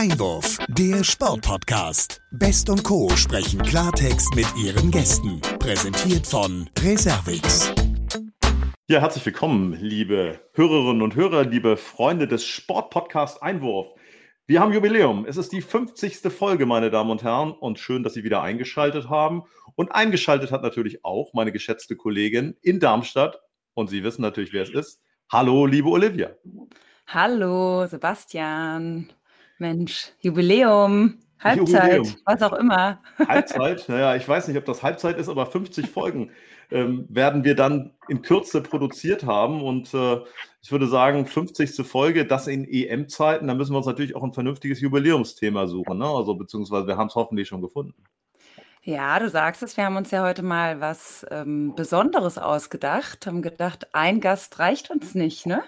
Einwurf, der Sportpodcast. Best und Co. sprechen Klartext mit ihren Gästen. Präsentiert von Reservix. Ja, herzlich willkommen, liebe Hörerinnen und Hörer, liebe Freunde des Sportpodcast Einwurf. Wir haben Jubiläum. Es ist die 50. Folge, meine Damen und Herren, und schön, dass Sie wieder eingeschaltet haben. Und eingeschaltet hat natürlich auch meine geschätzte Kollegin in Darmstadt. Und Sie wissen natürlich, wer es ist. Hallo, liebe Olivia. Hallo, Sebastian. Mensch, Jubiläum, Halbzeit, Jubiläum. was auch immer. Halbzeit, naja, ich weiß nicht, ob das Halbzeit ist, aber 50 Folgen ähm, werden wir dann in Kürze produziert haben. Und äh, ich würde sagen, 50. Folge, das in EM-Zeiten, da müssen wir uns natürlich auch ein vernünftiges Jubiläumsthema suchen. Ne? Also beziehungsweise wir haben es hoffentlich schon gefunden. Ja, du sagst es, wir haben uns ja heute mal was ähm, Besonderes ausgedacht, haben gedacht, ein Gast reicht uns nicht, ne?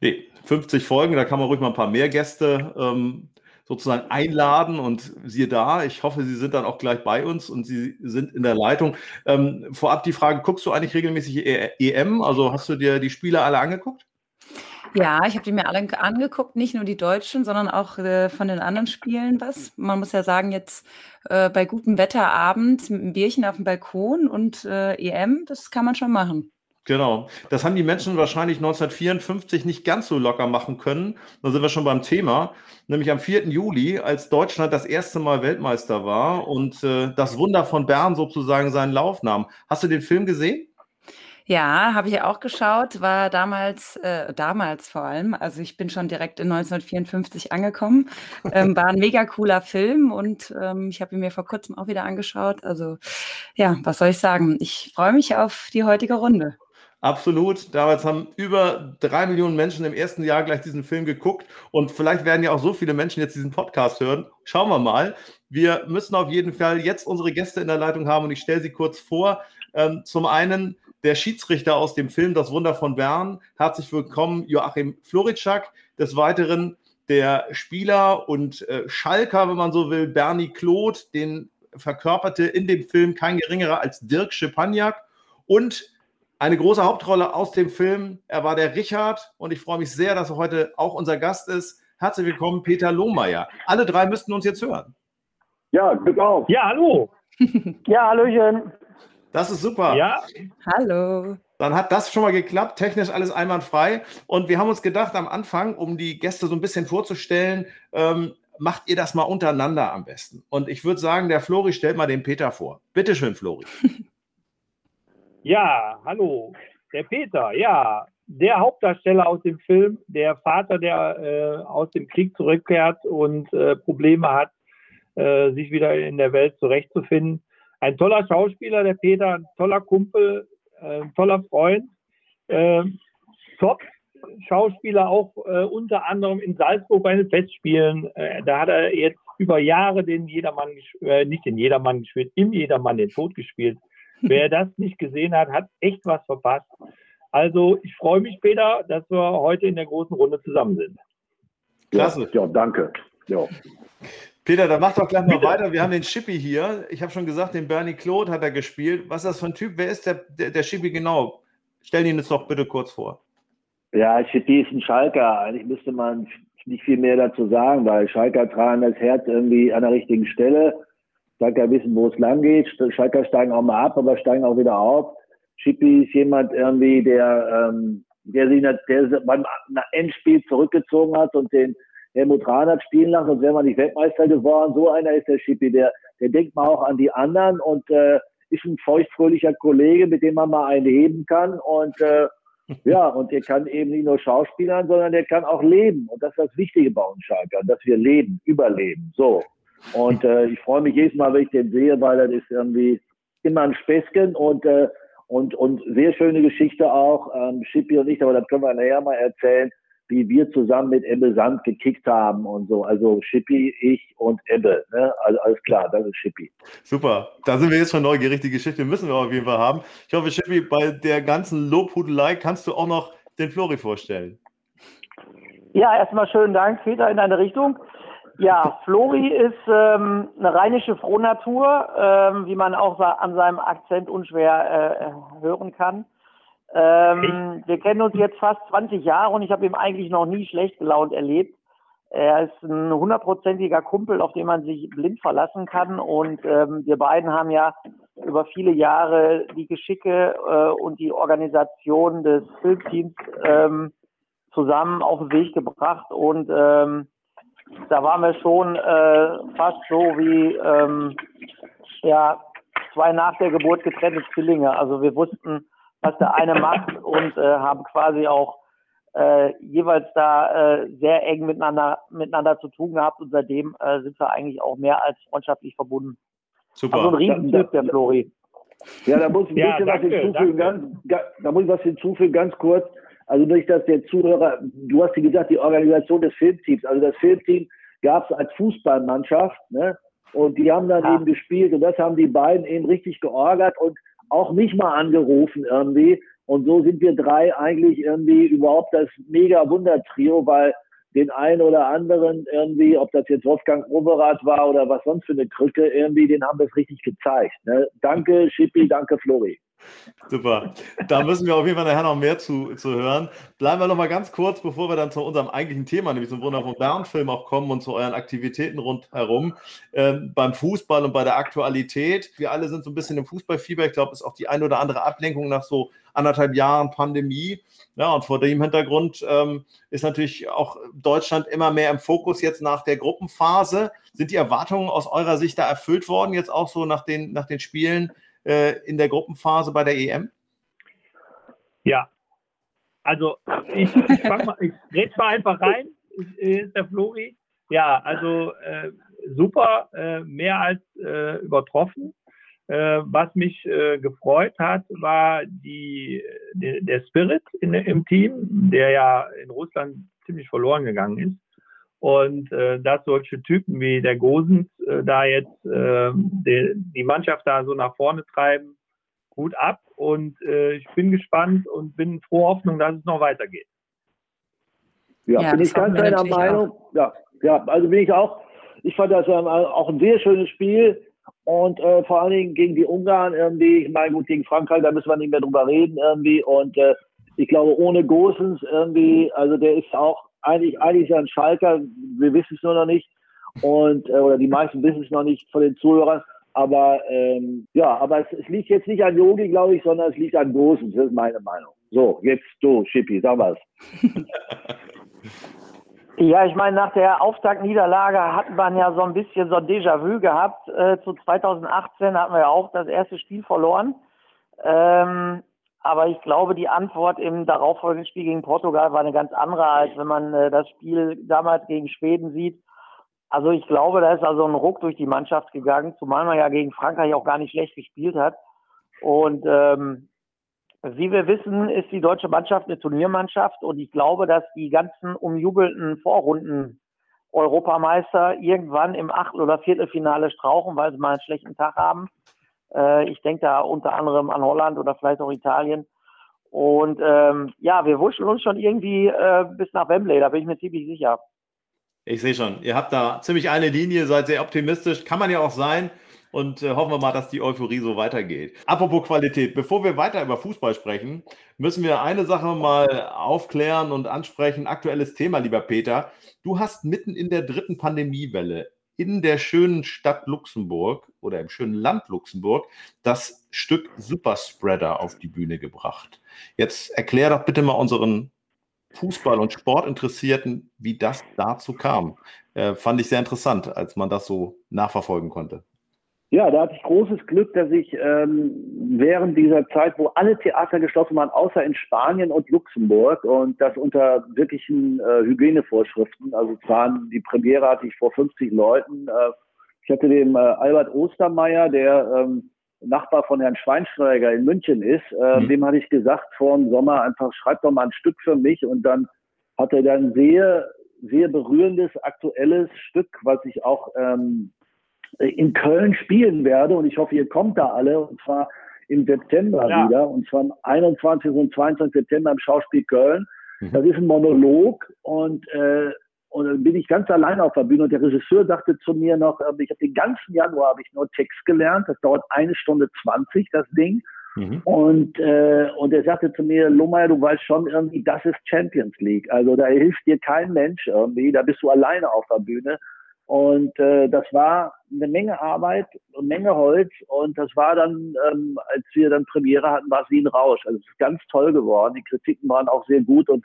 Nee, 50 Folgen, da kann man ruhig mal ein paar mehr Gäste ähm, sozusagen einladen und siehe da, ich hoffe, Sie sind dann auch gleich bei uns und Sie sind in der Leitung. Ähm, vorab die Frage, guckst du eigentlich regelmäßig EM? Also hast du dir die Spiele alle angeguckt? Ja, ich habe die mir alle angeguckt, nicht nur die Deutschen, sondern auch äh, von den anderen Spielen was. Man muss ja sagen, jetzt äh, bei gutem Wetter abends mit einem Bierchen auf dem Balkon und äh, EM, das kann man schon machen. Genau. Das haben die Menschen wahrscheinlich 1954 nicht ganz so locker machen können. Da sind wir schon beim Thema. Nämlich am 4. Juli, als Deutschland das erste Mal Weltmeister war und äh, das Wunder von Bern sozusagen seinen Lauf nahm. Hast du den Film gesehen? Ja, habe ich auch geschaut, war damals, äh, damals vor allem, also ich bin schon direkt in 1954 angekommen, ähm, war ein mega cooler Film und ähm, ich habe ihn mir vor kurzem auch wieder angeschaut. Also ja, was soll ich sagen? Ich freue mich auf die heutige Runde. Absolut. Damals haben über drei Millionen Menschen im ersten Jahr gleich diesen Film geguckt und vielleicht werden ja auch so viele Menschen jetzt diesen Podcast hören. Schauen wir mal. Wir müssen auf jeden Fall jetzt unsere Gäste in der Leitung haben und ich stelle sie kurz vor. Ähm, zum einen der Schiedsrichter aus dem Film Das Wunder von Bern. Herzlich willkommen, Joachim Floritschak. Des Weiteren der Spieler und äh, Schalker, wenn man so will, Bernie Kloth, den verkörperte in dem Film kein geringerer als Dirk Schepaniak und eine große Hauptrolle aus dem Film. Er war der Richard und ich freue mich sehr, dass er heute auch unser Gast ist. Herzlich willkommen, Peter Lohmeier. Alle drei müssten uns jetzt hören. Ja, Glück auf. Ja, hallo. ja, Hallöchen. Das ist super. Ja. Hallo. Dann hat das schon mal geklappt, technisch alles einwandfrei. Und wir haben uns gedacht am Anfang, um die Gäste so ein bisschen vorzustellen, ähm, macht ihr das mal untereinander am besten. Und ich würde sagen, der Flori stellt mal den Peter vor. Bitte schön, Flori. Ja, hallo. Der Peter, ja, der Hauptdarsteller aus dem Film, der Vater, der äh, aus dem Krieg zurückkehrt und äh, Probleme hat, äh, sich wieder in der Welt zurechtzufinden. Ein toller Schauspieler, der Peter, ein toller Kumpel, äh, ein toller Freund. Äh, top Schauspieler auch äh, unter anderem in Salzburg bei den Festspielen. da hat er jetzt über Jahre den Jedermann, nicht den Jedermann gespielt, im Jedermann den Tod gespielt. Wer das nicht gesehen hat, hat echt was verpasst. Also ich freue mich, Peter, dass wir heute in der großen Runde zusammen sind. Klasse. Ja, danke. Ja. Peter, dann mach doch gleich mal Bitte. weiter. Wir haben den Chippy hier. Ich habe schon gesagt, den Bernie Claude hat er gespielt. Was ist das für ein Typ? Wer ist der, der, der Chippy genau? Stell ihn jetzt doch bitte kurz vor. Ja, Chippy ist ein Schalker. Eigentlich müsste man nicht viel mehr dazu sagen, weil Schalker tragen das Herz irgendwie an der richtigen Stelle. Schalker wissen, wo es lang geht. Schalker steigen auch mal ab, aber steigen auch wieder auf. Schippi ist jemand irgendwie, der, ähm, der sich der beim Endspiel zurückgezogen hat und den Helmut Rahn hat spielen lassen, sonst wäre man nicht Weltmeister geworden. So einer ist der Schippi, der, der denkt mal auch an die anderen und äh, ist ein feuchtfröhlicher Kollege, mit dem man mal einen heben kann. Und äh, ja, und der kann eben nicht nur Schauspielern, sondern der kann auch leben. Und das ist das Wichtige bei uns Schalkern, dass wir leben, überleben. So. Und äh, ich freue mich jedes Mal, wenn ich den sehe, weil das ist irgendwie immer ein Späßchen und, äh, und, und sehr schöne Geschichte auch. Ähm, Schippi und ich, aber das können wir nachher mal erzählen, wie wir zusammen mit Ebbe Sand gekickt haben und so. Also Schippi, ich und Ebbe. Ne? Also alles klar, das ist Schippi. Super, da sind wir jetzt schon neugierig. Die Geschichte müssen wir auf jeden Fall haben. Ich hoffe, Schippi, bei der ganzen Lobhudelei kannst du auch noch den Flori vorstellen. Ja, erstmal schönen Dank, Peter, in deine Richtung. Ja, Flori ist ähm, eine rheinische Frohnatur, ähm, wie man auch an seinem Akzent unschwer äh, hören kann. Ähm, wir kennen uns jetzt fast 20 Jahre und ich habe ihn eigentlich noch nie schlecht gelaunt erlebt. Er ist ein hundertprozentiger Kumpel, auf den man sich blind verlassen kann. Und ähm, wir beiden haben ja über viele Jahre die Geschicke äh, und die Organisation des Filmteams ähm, zusammen auf den Weg gebracht. Und ähm, da waren wir schon äh, fast so wie ähm, ja, zwei nach der Geburt getrennte Zwillinge. Also wir wussten, was der eine macht und äh, haben quasi auch äh, jeweils da äh, sehr eng miteinander, miteinander zu tun gehabt und seitdem äh, sind wir eigentlich auch mehr als freundschaftlich verbunden. Super. Also ein Riesentyp, der Flori. Ja, da muss ich ein bisschen danke, was hinzufügen, ganz, da muss ich was hinzufügen, ganz kurz. Also durch das der Zuhörer, du hast ja gesagt, die Organisation des Filmteams. Also das Filmteam gab es als Fußballmannschaft, ne? Und die haben dann ja. eben gespielt und das haben die beiden eben richtig georgert und auch mich mal angerufen irgendwie. Und so sind wir drei eigentlich irgendwie überhaupt das mega Wundertrio, weil den einen oder anderen irgendwie, ob das jetzt Wolfgang Overath war oder was sonst für eine Krücke, irgendwie, den haben wir es richtig gezeigt. Ne? Danke, Schippi, danke, Flori. Super. Da müssen wir auf jeden Fall nachher noch mehr zu, zu hören. Bleiben wir noch mal ganz kurz, bevor wir dann zu unserem eigentlichen Thema, nämlich zum Wunder von Bernfilm auch kommen und zu euren Aktivitäten rundherum, ähm, beim Fußball und bei der Aktualität. Wir alle sind so ein bisschen im Fußballfieber. Ich glaube, es ist auch die ein oder andere Ablenkung nach so anderthalb Jahren Pandemie. Ja, und vor dem Hintergrund ähm, ist natürlich auch Deutschland immer mehr im Fokus jetzt nach der Gruppenphase. Sind die Erwartungen aus eurer Sicht da erfüllt worden, jetzt auch so nach den, nach den Spielen? Äh, in der Gruppenphase bei der EM? Ja, also ich, ich, mal, ich rede mal einfach rein, äh, ist der Flori. Ja, also äh, super, äh, mehr als äh, übertroffen. Äh, was mich gefreut hat, war die, de, der Spirit in, im Team, der ja in Russland ziemlich verloren gegangen ist. Und äh, dass solche Typen wie der Gosens äh, da jetzt äh, die, die Mannschaft da so nach vorne treiben, gut ab. Und äh, ich bin gespannt und bin froh Hoffnung, dass es noch weitergeht. Ja, ja bin ich ganz deiner Meinung. Ja, ja, also bin ich auch. Ich fand das ähm, auch ein sehr schönes Spiel. Und äh, vor allen Dingen gegen die Ungarn irgendwie, ich meine, gut, gegen Frankreich, da müssen wir nicht mehr drüber reden irgendwie. Und äh, ich glaube, ohne Gosens irgendwie, also der ist auch eigentlich, eigentlich ist er ein Schalker, wir wissen es nur noch nicht. Und, äh, oder die meisten wissen es noch nicht von den Zuhörern. Aber ähm, ja, aber es, es liegt jetzt nicht an Yogi, glaube ich, sondern es liegt an Großen. Das ist meine Meinung. So, jetzt du, Schippi, sag was. Ja, ich meine, nach der Auftaktniederlage hat man ja so ein bisschen so ein Déjà-vu gehabt. Äh, zu 2018 hatten wir ja auch das erste Spiel verloren. Ähm, aber ich glaube, die Antwort im darauffolgenden Spiel gegen Portugal war eine ganz andere, als wenn man äh, das Spiel damals gegen Schweden sieht. Also ich glaube, da ist also ein Ruck durch die Mannschaft gegangen, zumal man ja gegen Frankreich auch gar nicht schlecht gespielt hat. Und ähm, wie wir wissen, ist die deutsche Mannschaft eine Turniermannschaft und ich glaube, dass die ganzen umjubelten Vorrunden Europameister irgendwann im Achtel- oder Viertelfinale strauchen, weil sie mal einen schlechten Tag haben. Äh, ich denke da unter anderem an Holland oder vielleicht auch Italien. Und ähm, ja, wir wurschteln uns schon irgendwie äh, bis nach Wembley, da bin ich mir ziemlich sicher. Ich sehe schon, ihr habt da ziemlich eine Linie, seid sehr optimistisch, kann man ja auch sein. Und äh, hoffen wir mal, dass die Euphorie so weitergeht. Apropos Qualität, bevor wir weiter über Fußball sprechen, müssen wir eine Sache mal aufklären und ansprechen. Aktuelles Thema, lieber Peter. Du hast mitten in der dritten Pandemiewelle in der schönen Stadt Luxemburg oder im schönen Land Luxemburg das Stück Superspreader auf die Bühne gebracht. Jetzt erklär doch bitte mal unseren Fußball- und Sportinteressierten, wie das dazu kam. Äh, fand ich sehr interessant, als man das so nachverfolgen konnte. Ja, da hatte ich großes Glück, dass ich ähm, während dieser Zeit, wo alle Theater geschlossen waren, außer in Spanien und Luxemburg und das unter wirklichen äh, Hygienevorschriften, also es waren, die Premiere hatte ich vor 50 Leuten. Äh, ich hatte dem äh, Albert Ostermeier, der ähm, Nachbar von Herrn Schweinsteiger in München ist, äh, mhm. dem hatte ich gesagt vor dem Sommer einfach, schreib doch mal ein Stück für mich und dann hat er dann sehr, sehr berührendes, aktuelles Stück, was ich auch ähm, in Köln spielen werde und ich hoffe, ihr kommt da alle und zwar im September ja. wieder und zwar am 21. und 22. September im Schauspiel Köln. Mhm. Das ist ein Monolog und äh, und dann bin ich ganz allein auf der Bühne und der Regisseur sagte zu mir noch, äh, ich habe den ganzen Januar habe ich nur Text gelernt, das dauert eine Stunde zwanzig das Ding Mhm. Und, äh, und er sagte zu mir, Lohmeier, du weißt schon irgendwie, das ist Champions League. Also da hilft dir kein Mensch irgendwie, da bist du alleine auf der Bühne. Und äh, das war eine Menge Arbeit, eine Menge Holz. Und das war dann, ähm, als wir dann Premiere hatten, war es wie ein Rausch. Also es ist ganz toll geworden. Die Kritiken waren auch sehr gut. Und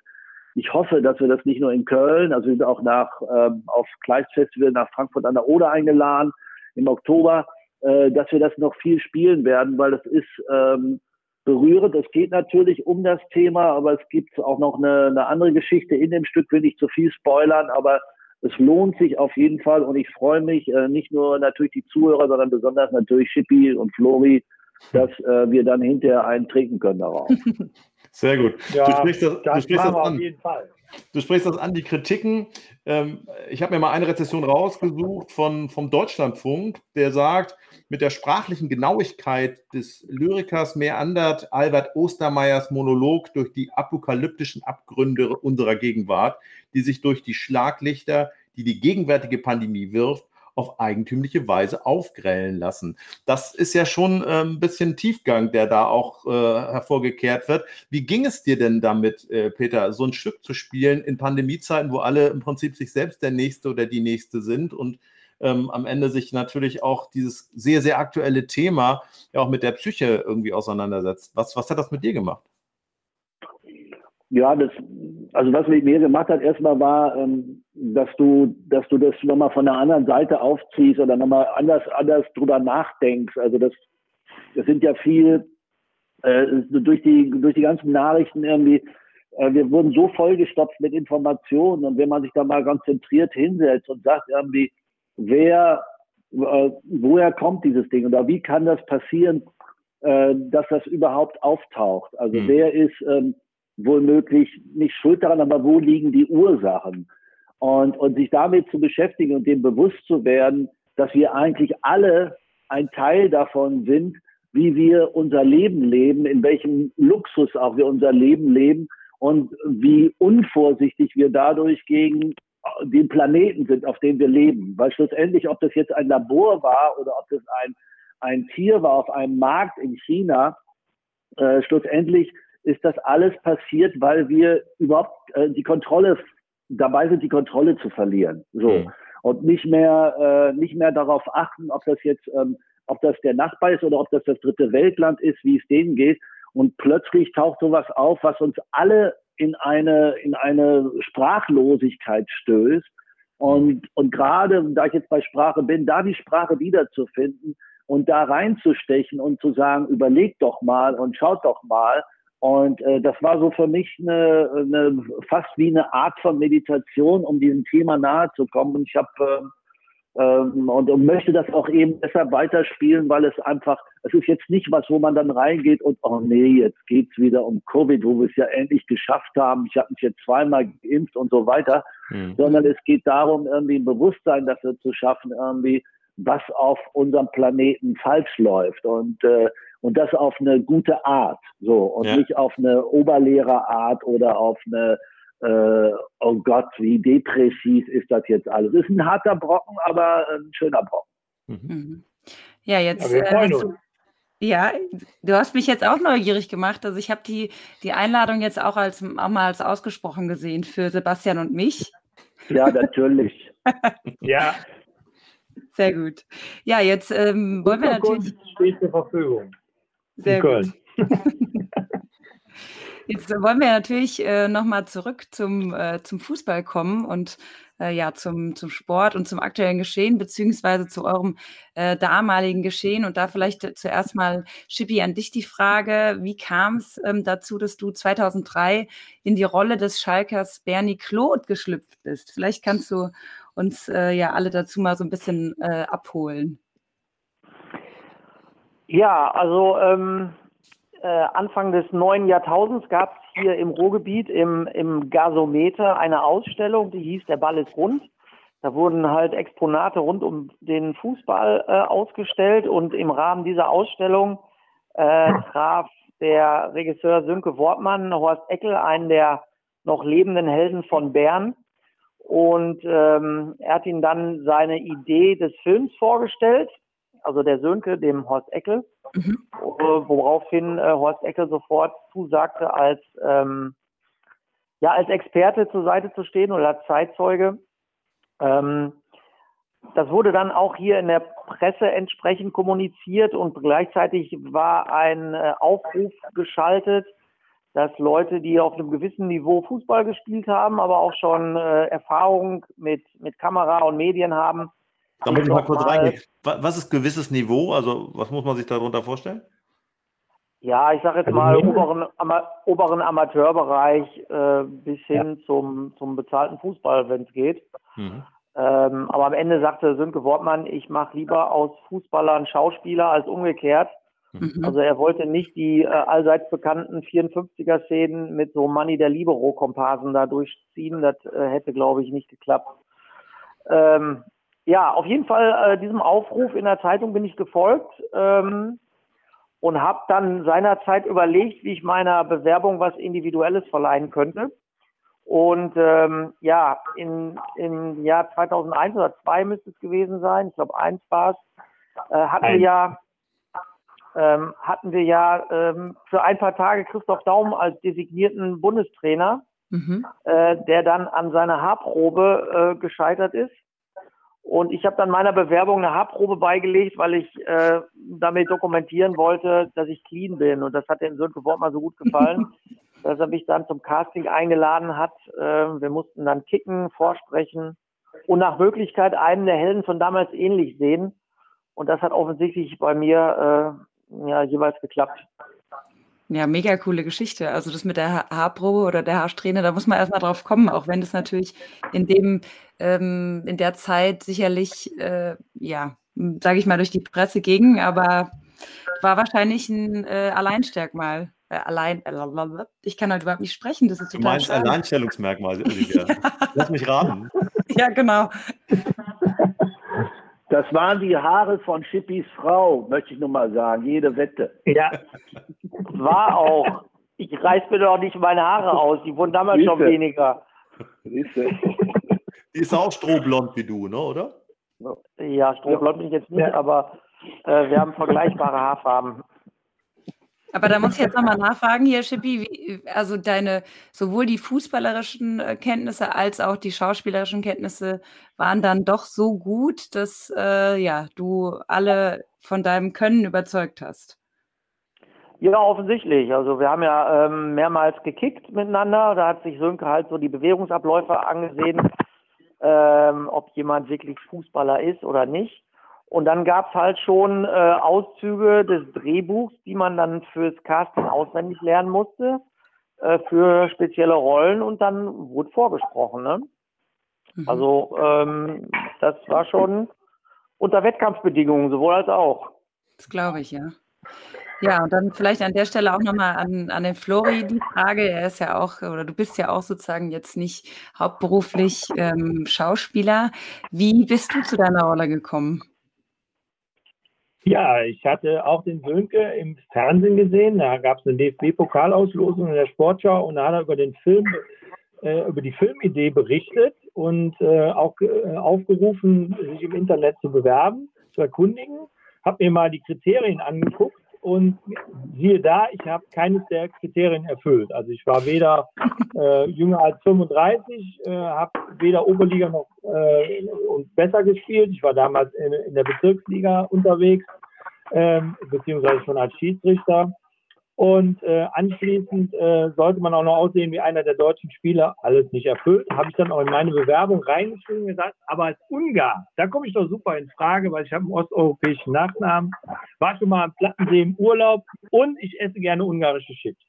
ich hoffe, dass wir das nicht nur in Köln, also wir sind auch nach ähm, auf Kleist Festival nach Frankfurt an der Oder eingeladen im Oktober, äh, dass wir das noch viel spielen werden, weil das ist ähm, berührend. Es geht natürlich um das Thema, aber es gibt auch noch eine, eine andere Geschichte in dem Stück, will ich zu viel spoilern, aber es lohnt sich auf jeden Fall und ich freue mich, äh, nicht nur natürlich die Zuhörer, sondern besonders natürlich Schippi und Flori, dass äh, wir dann hinterher einen trinken können darauf. Sehr gut. Ja, du sprichst das, das, du sprichst das an. Du sprichst das an, die Kritiken. Ähm, ich habe mir mal eine Rezession rausgesucht von, vom Deutschlandfunk, der sagt, mit der sprachlichen Genauigkeit des Lyrikers meandert Albert Ostermeyers Monolog durch die apokalyptischen Abgründe unserer Gegenwart, die sich durch die Schlaglichter, die die gegenwärtige Pandemie wirft, auf eigentümliche Weise aufgrellen lassen. Das ist ja schon ein bisschen Tiefgang, der da auch äh, hervorgekehrt wird. Wie ging es dir denn damit, äh, Peter, so ein Stück zu spielen in Pandemiezeiten, wo alle im Prinzip sich selbst der Nächste oder die Nächste sind und ähm, am Ende sich natürlich auch dieses sehr, sehr aktuelle Thema ja auch mit der Psyche irgendwie auseinandersetzt. Was, was hat das mit dir gemacht? Ja, das, also was mit mir gemacht hat, erstmal war, ähm, dass du, dass du das nochmal von der anderen Seite aufziehst oder nochmal anders, anders drüber nachdenkst. Also das, das sind ja viel, äh, durch die, durch die ganzen Nachrichten irgendwie, äh, wir wurden so vollgestopft mit Informationen und wenn man sich da mal konzentriert hinsetzt und sagt irgendwie, wer, äh, woher kommt dieses Ding oder wie kann das passieren, äh, dass das überhaupt auftaucht? Also mhm. wer ist, ähm, wohl möglich nicht schuld daran, aber wo liegen die Ursachen? Und, und sich damit zu beschäftigen und dem bewusst zu werden, dass wir eigentlich alle ein Teil davon sind, wie wir unser Leben leben, in welchem Luxus auch wir unser Leben leben und wie unvorsichtig wir dadurch gegen den Planeten sind, auf dem wir leben. Weil schlussendlich, ob das jetzt ein Labor war oder ob das ein, ein Tier war auf einem Markt in China, äh, schlussendlich ist das alles passiert, weil wir überhaupt äh, die Kontrolle dabei sind, die Kontrolle zu verlieren. So mhm. und nicht mehr äh, nicht mehr darauf achten, ob das jetzt ähm, ob das der Nachbar ist oder ob das das dritte Weltland ist, wie es denen geht. Und plötzlich taucht sowas auf, was uns alle in eine in eine Sprachlosigkeit stößt. Und, und gerade, da ich jetzt bei Sprache bin, da die Sprache wiederzufinden und da reinzustechen und zu sagen, überlegt doch mal und schaut doch mal, und äh, das war so für mich eine, eine fast wie eine Art von Meditation, um diesem Thema nahe zu kommen. Und ich habe äh, ähm, und, und möchte das auch eben deshalb weiterspielen, weil es einfach, es ist jetzt nicht was, wo man dann reingeht und oh nee, jetzt geht's wieder um Covid, wo wir es ja endlich geschafft haben. Ich habe mich jetzt zweimal geimpft und so weiter, mhm. sondern es geht darum, irgendwie ein Bewusstsein dafür zu schaffen, irgendwie, was auf unserem Planeten falsch läuft. Und äh, und das auf eine gute Art, so und ja. nicht auf eine Oberlehrerart oder auf eine äh, oh Gott, wie depressiv ist das jetzt alles. Ist ein harter Brocken, aber ein schöner Brocken. Mhm. mhm. Ja, jetzt. Ja, äh, du, ja, du hast mich jetzt auch neugierig gemacht. Also ich habe die, die Einladung jetzt auch als auch mal als ausgesprochen gesehen für Sebastian und mich. Ja, natürlich. ja. Sehr gut. Ja, jetzt ähm, wollen wir natürlich. Steht zur Verfügung. Sehr Gut. Jetzt wollen wir natürlich äh, nochmal zurück zum, äh, zum Fußball kommen und äh, ja, zum, zum Sport und zum aktuellen Geschehen, beziehungsweise zu eurem äh, damaligen Geschehen. Und da vielleicht zuerst mal, Schippi, an dich die Frage, wie kam es ähm, dazu, dass du 2003 in die Rolle des Schalkers Bernie Claude geschlüpft bist? Vielleicht kannst du uns äh, ja alle dazu mal so ein bisschen äh, abholen. Ja, also ähm, äh, Anfang des neuen Jahrtausends gab es hier im Ruhrgebiet im, im Gasometer eine Ausstellung, die hieß Der Ball ist rund. Da wurden halt Exponate rund um den Fußball äh, ausgestellt und im Rahmen dieser Ausstellung äh, traf der Regisseur Sönke Wortmann Horst Eckel, einen der noch lebenden Helden von Bern. Und ähm, er hat ihm dann seine Idee des Films vorgestellt also der Sönke, dem Horst Eckel, mhm. woraufhin äh, Horst Eckel sofort zusagte, als ähm, ja als Experte zur Seite zu stehen oder als Zeitzeuge. Ähm, das wurde dann auch hier in der Presse entsprechend kommuniziert und gleichzeitig war ein äh, Aufruf geschaltet, dass Leute, die auf einem gewissen Niveau Fußball gespielt haben, aber auch schon äh, Erfahrung mit, mit Kamera und Medien haben. Da muss ich mal kurz reingehen. Was ist gewisses Niveau? Also was muss man sich darunter vorstellen? Ja, ich sage jetzt also mal oberen, ama oberen Amateurbereich äh, bis hin ja. zum, zum bezahlten Fußball, wenn es geht. Mhm. Ähm, aber am Ende sagte Sönke Wortmann, ich mache lieber aus Fußballern Schauspieler als umgekehrt. Mhm. Also er wollte nicht die äh, allseits bekannten 54er-Szenen mit so Money der Libero-Komparsen da durchziehen. Das äh, hätte, glaube ich, nicht geklappt. Ähm, ja, auf jeden Fall äh, diesem Aufruf in der Zeitung bin ich gefolgt ähm, und habe dann seinerzeit überlegt, wie ich meiner Bewerbung was Individuelles verleihen könnte. Und ähm, ja, in, im Jahr 2001 oder 2002 müsste es gewesen sein, ich glaube eins war es, äh, hatten wir ja ähm, hatten wir ja ähm, für ein paar Tage Christoph Daum als designierten Bundestrainer, mhm. äh, der dann an seiner Haarprobe äh, gescheitert ist. Und ich habe dann meiner Bewerbung eine Haarprobe beigelegt, weil ich äh, damit dokumentieren wollte, dass ich clean bin. Und das hat dem Sönke Wortmann so gut gefallen, dass er mich dann zum Casting eingeladen hat. Äh, wir mussten dann kicken, vorsprechen und nach Möglichkeit einen der Helden von damals ähnlich sehen. Und das hat offensichtlich bei mir äh, ja, jeweils geklappt. Ja, mega coole Geschichte. Also das mit der Haarprobe oder der Haarsträhne, da muss man erstmal drauf kommen, auch wenn das natürlich in dem, ähm, in der Zeit sicherlich, äh, ja, sage ich mal, durch die Presse ging, aber war wahrscheinlich ein äh, Alleinstärkmal. Äh, allein, äh, ich kann halt überhaupt nicht sprechen, das ist total Du meinst schade. Alleinstellungsmerkmal, Olivia. Lass mich raten. Ja, genau. Das waren die Haare von Chippys Frau, möchte ich nur mal sagen. Jede Wette. Ja, war auch. Ich reiß mir doch nicht meine Haare aus. Die wurden damals Siehste. schon weniger. Siehste. Die ist auch strohblond wie du, ne, oder? Ja, strohblond bin ich jetzt nicht, ja. aber äh, wir haben vergleichbare Haarfarben. Aber da muss ich jetzt nochmal nachfragen hier, Schippi, also deine, sowohl die fußballerischen äh, Kenntnisse als auch die schauspielerischen Kenntnisse waren dann doch so gut, dass äh, ja, du alle von deinem Können überzeugt hast. Ja, offensichtlich. Also wir haben ja ähm, mehrmals gekickt miteinander. Da hat sich Sönke halt so die Bewegungsabläufe angesehen, ähm, ob jemand wirklich Fußballer ist oder nicht. Und dann gab es halt schon äh, Auszüge des Drehbuchs, die man dann fürs Casting auswendig lernen musste, äh, für spezielle Rollen und dann wurde vorgesprochen. Ne? Mhm. Also ähm, das war schon unter Wettkampfbedingungen, sowohl als auch. Das glaube ich, ja. Ja, und dann vielleicht an der Stelle auch nochmal an, an den Flori die Frage. Er ist ja auch, oder du bist ja auch sozusagen jetzt nicht hauptberuflich ähm, Schauspieler. Wie bist du zu deiner Rolle gekommen? Ja, ich hatte auch den Sönke im Fernsehen gesehen. Da gab es eine DFB-Pokalauslosung in der Sportschau und da hat er über den Film, äh, über die Filmidee berichtet und äh, auch äh, aufgerufen, sich im Internet zu bewerben, zu erkundigen. Habe mir mal die Kriterien angeguckt und siehe da, ich habe keines der Kriterien erfüllt. Also ich war weder äh, jünger als 35, äh, habe weder Oberliga noch äh, und besser gespielt. Ich war damals in, in der Bezirksliga unterwegs, ähm, beziehungsweise schon als Schiedsrichter. Und äh, anschließend äh, sollte man auch noch aussehen wie einer der deutschen Spieler. Alles nicht erfüllt. Habe ich dann auch in meine Bewerbung reingeschrieben gesagt, aber als Ungar, da komme ich doch super in Frage, weil ich habe einen osteuropäischen Nachnamen, war schon mal am Plattensee im Urlaub und ich esse gerne ungarische Chips.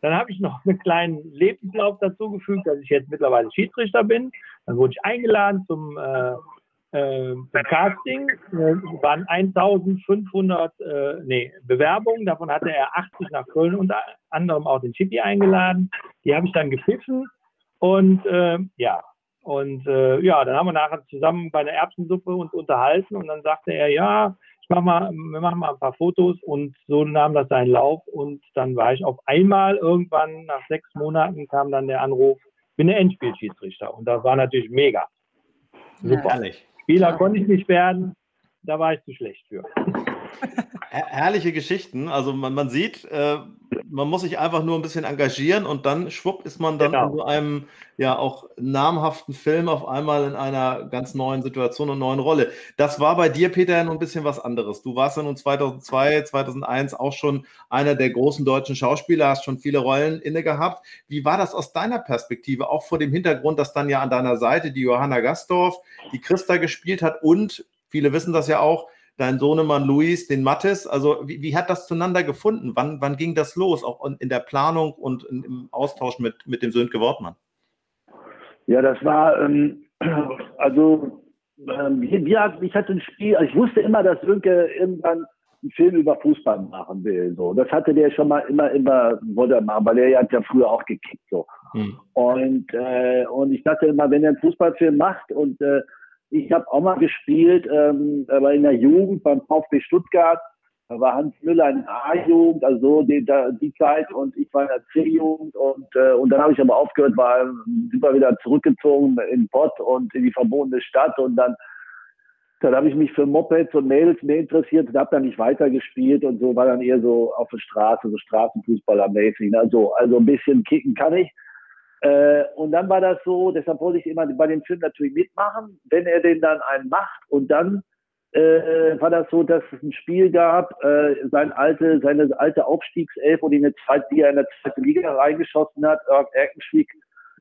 Dann habe ich noch einen kleinen Lebenslauf dazugefügt, dass ich jetzt mittlerweile Schiedsrichter bin. Dann wurde ich eingeladen zum äh, äh, Casting äh, waren 1500 äh, nee, Bewerbungen. Davon hatte er 80 nach Köln, unter anderem auch den Chippy eingeladen. Die habe ich dann gepfiffen und äh, ja. Und äh, ja, dann haben wir nachher zusammen bei einer Erbsensuppe uns unterhalten und dann sagte er, ja, ich mach mal, wir machen mal ein paar Fotos und so nahm das seinen Lauf und dann war ich auf einmal irgendwann nach sechs Monaten kam dann der Anruf, bin der Endspielschiedsrichter und das war natürlich mega. Super. Ja, Spieler konnte ich nicht werden, da war ich zu schlecht für. Herrliche Geschichten. Also man, man sieht, äh, man muss sich einfach nur ein bisschen engagieren und dann schwupp ist man dann genau. in so einem ja auch namhaften Film auf einmal in einer ganz neuen Situation und neuen Rolle. Das war bei dir, Peter, ja nun ein bisschen was anderes. Du warst ja nun 2002, 2001 auch schon einer der großen deutschen Schauspieler, hast schon viele Rollen inne gehabt. Wie war das aus deiner Perspektive, auch vor dem Hintergrund, dass dann ja an deiner Seite die Johanna Gastorf, die Christa gespielt hat und viele wissen das ja auch, dein Sohnemann Luis, den Mattes. Also wie, wie, hat das zueinander gefunden? Wann, wann ging das los, auch in der Planung und in, im Austausch mit, mit dem Sönke Wortmann? Ja, das war, ähm, also ähm, wir, wir, ich hatte ein Spiel, also ich wusste immer, dass Sönke irgendwann einen Film über Fußball machen will. So. Das hatte der schon mal immer, immer wollte er machen, weil er hat ja früher auch gekickt. So. Hm. Und, äh, und ich dachte immer, wenn er einen Fußballfilm macht und äh, ich habe auch mal gespielt, ähm, aber in der Jugend beim VfB Stuttgart. Da war Hans Müller in A-Jugend, also die, die Zeit, und ich war in der C-Jugend. Und, äh, und dann habe ich aber aufgehört, war super wieder zurückgezogen in Pott und in die verbotene Stadt. Und dann, dann habe ich mich für Mopeds und Mädels mehr interessiert und habe dann nicht weitergespielt und so war dann eher so auf der Straße, so Straßenfußballer-mäßig. Also, also ein bisschen kicken kann ich. Äh, und dann war das so, deshalb wollte ich immer bei dem Film natürlich mitmachen, wenn er den dann einen macht. Und dann äh, war das so, dass es ein Spiel gab, äh, sein alte, seine alte Aufstiegself, die, eine zweite, die er in der zweiten Liga reingeschossen hat, Erk Erkenschwick,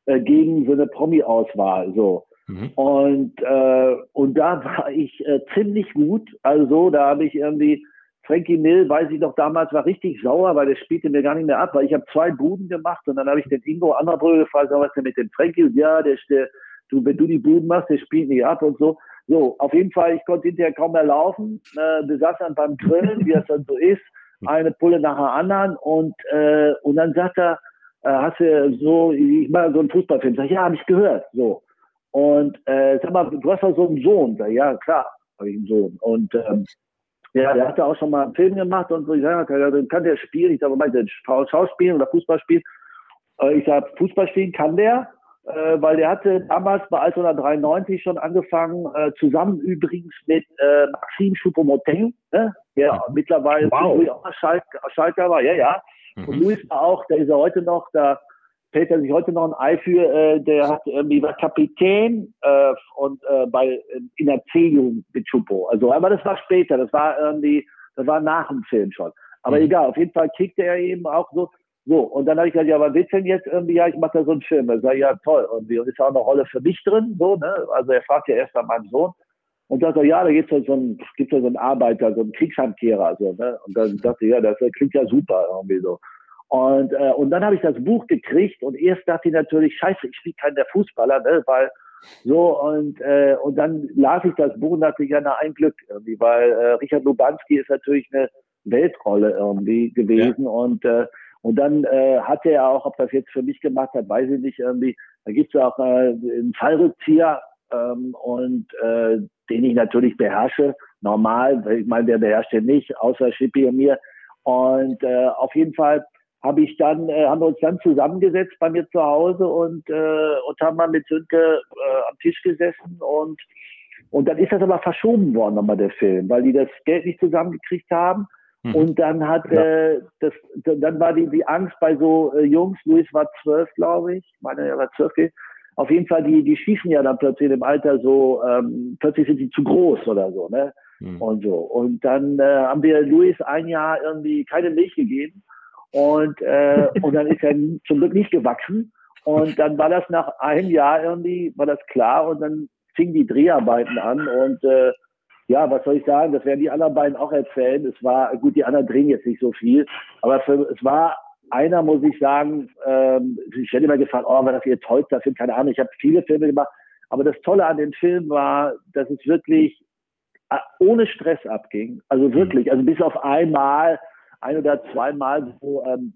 äh, gegen so eine Promi-Auswahl. So. Mhm. Und, äh, und da war ich äh, ziemlich gut. Also da habe ich irgendwie Frankie Mill, weiß ich noch damals, war richtig sauer, weil der spielte mir gar nicht mehr ab, weil ich habe zwei Buden gemacht und dann habe ich den Ingo Anderbrügge gefragt, was ist denn mit dem Frankie? Ja, der, der, du, wenn du die Buden machst, der spielt nicht ab und so. So, auf jeden Fall, ich konnte hinterher kaum mehr laufen, äh, besaß dann beim Grillen, wie das dann so ist, eine Pulle nach der anderen und, äh, und dann sagt er, äh, hast du so, ich mache so einen Fußballfilm, sag ich, ja, habe ich gehört, so. Und äh, sag mal, du hast doch so einen Sohn, sag, ja, klar, habe ich einen Sohn. Und ähm, ja, der hatte auch schon mal einen Film gemacht und so. Ich sage, ja, kann der spielen? Ich sage, meinte der Schauspielen oder Fußball spielen? Äh, ich sage, Fußball spielen kann der, äh, weil der hatte damals bei Altona 93 schon angefangen, äh, zusammen übrigens mit Maxim Choupo-Moting, ne? der mhm. mittlerweile wow. auch Schalk, Schalker war, ja, ja. Mhm. Und Luis war auch, der ist ja heute noch, da fällt er sich heute noch ein Ei für, äh, der hat irgendwie war Kapitän äh, und äh, bei in der C-Jugend mit Chupo. Also, aber das war später, das war irgendwie, das war nach dem Film schon. Aber mhm. egal, auf jeden Fall kickte er eben auch so. So, und dann habe ich gesagt, ja, was willst du denn jetzt irgendwie? Ja, ich mache da so einen Film. Er sagt, ja, toll. Und ist auch eine Rolle für mich drin, so, ne? Also er fragt ja erst nach meinem Sohn. Und sagt er, ja, da gibt's ja so einen, gibt's ja so einen Arbeiter, so einen Kriegsheimkehrer, so, ne? Und dann dachte ich, ja, das klingt ja super, irgendwie so. Und, äh, und dann habe ich das Buch gekriegt und erst dachte ich natürlich, scheiße, ich bin kein der Fußballer, ne, weil so und äh, und dann las ich das Buch und dachte ich, ja, na ein Glück irgendwie, weil äh, Richard Lubanski ist natürlich eine Weltrolle irgendwie gewesen ja. und äh, und dann äh, hatte er auch, ob das jetzt für mich gemacht hat, weiß ich nicht irgendwie. Da gibt's auch äh, einen Fallrückzieher ähm, und äh, den ich natürlich beherrsche, normal. Ich meine, der beherrscht den nicht, außer Schippi und mir. Und äh, auf jeden Fall habe ich dann, äh, haben wir uns dann zusammengesetzt bei mir zu Hause und, äh, und haben mal mit Sönke äh, am Tisch gesessen und, und dann ist das aber verschoben worden nochmal der Film, weil die das Geld nicht zusammengekriegt haben. Mhm. Und dann hat ja. äh, das, dann war die, die Angst bei so äh, Jungs, Luis war zwölf, glaube ich, meine, er war zwölf, auf jeden Fall, die, die schießen ja dann plötzlich im Alter so, ähm, plötzlich sind die zu groß oder so, ne? Mhm. Und so. Und dann äh, haben wir Luis ein Jahr irgendwie keine Milch gegeben. Und, äh, und dann ist er zum Glück nicht gewachsen. Und dann war das nach einem Jahr irgendwie, war das klar und dann fingen die Dreharbeiten an. Und äh, ja, was soll ich sagen, das werden die anderen beiden auch erzählen. Es war, gut, die anderen drehen jetzt nicht so viel, aber für, es war einer, muss ich sagen, ähm, ich hätte immer gefragt, oh, war das ihr tollster Film, keine Ahnung, ich habe viele Filme gemacht, aber das Tolle an dem Film war, dass es wirklich äh, ohne Stress abging, also wirklich, also bis auf einmal, ein oder zweimal so ähm,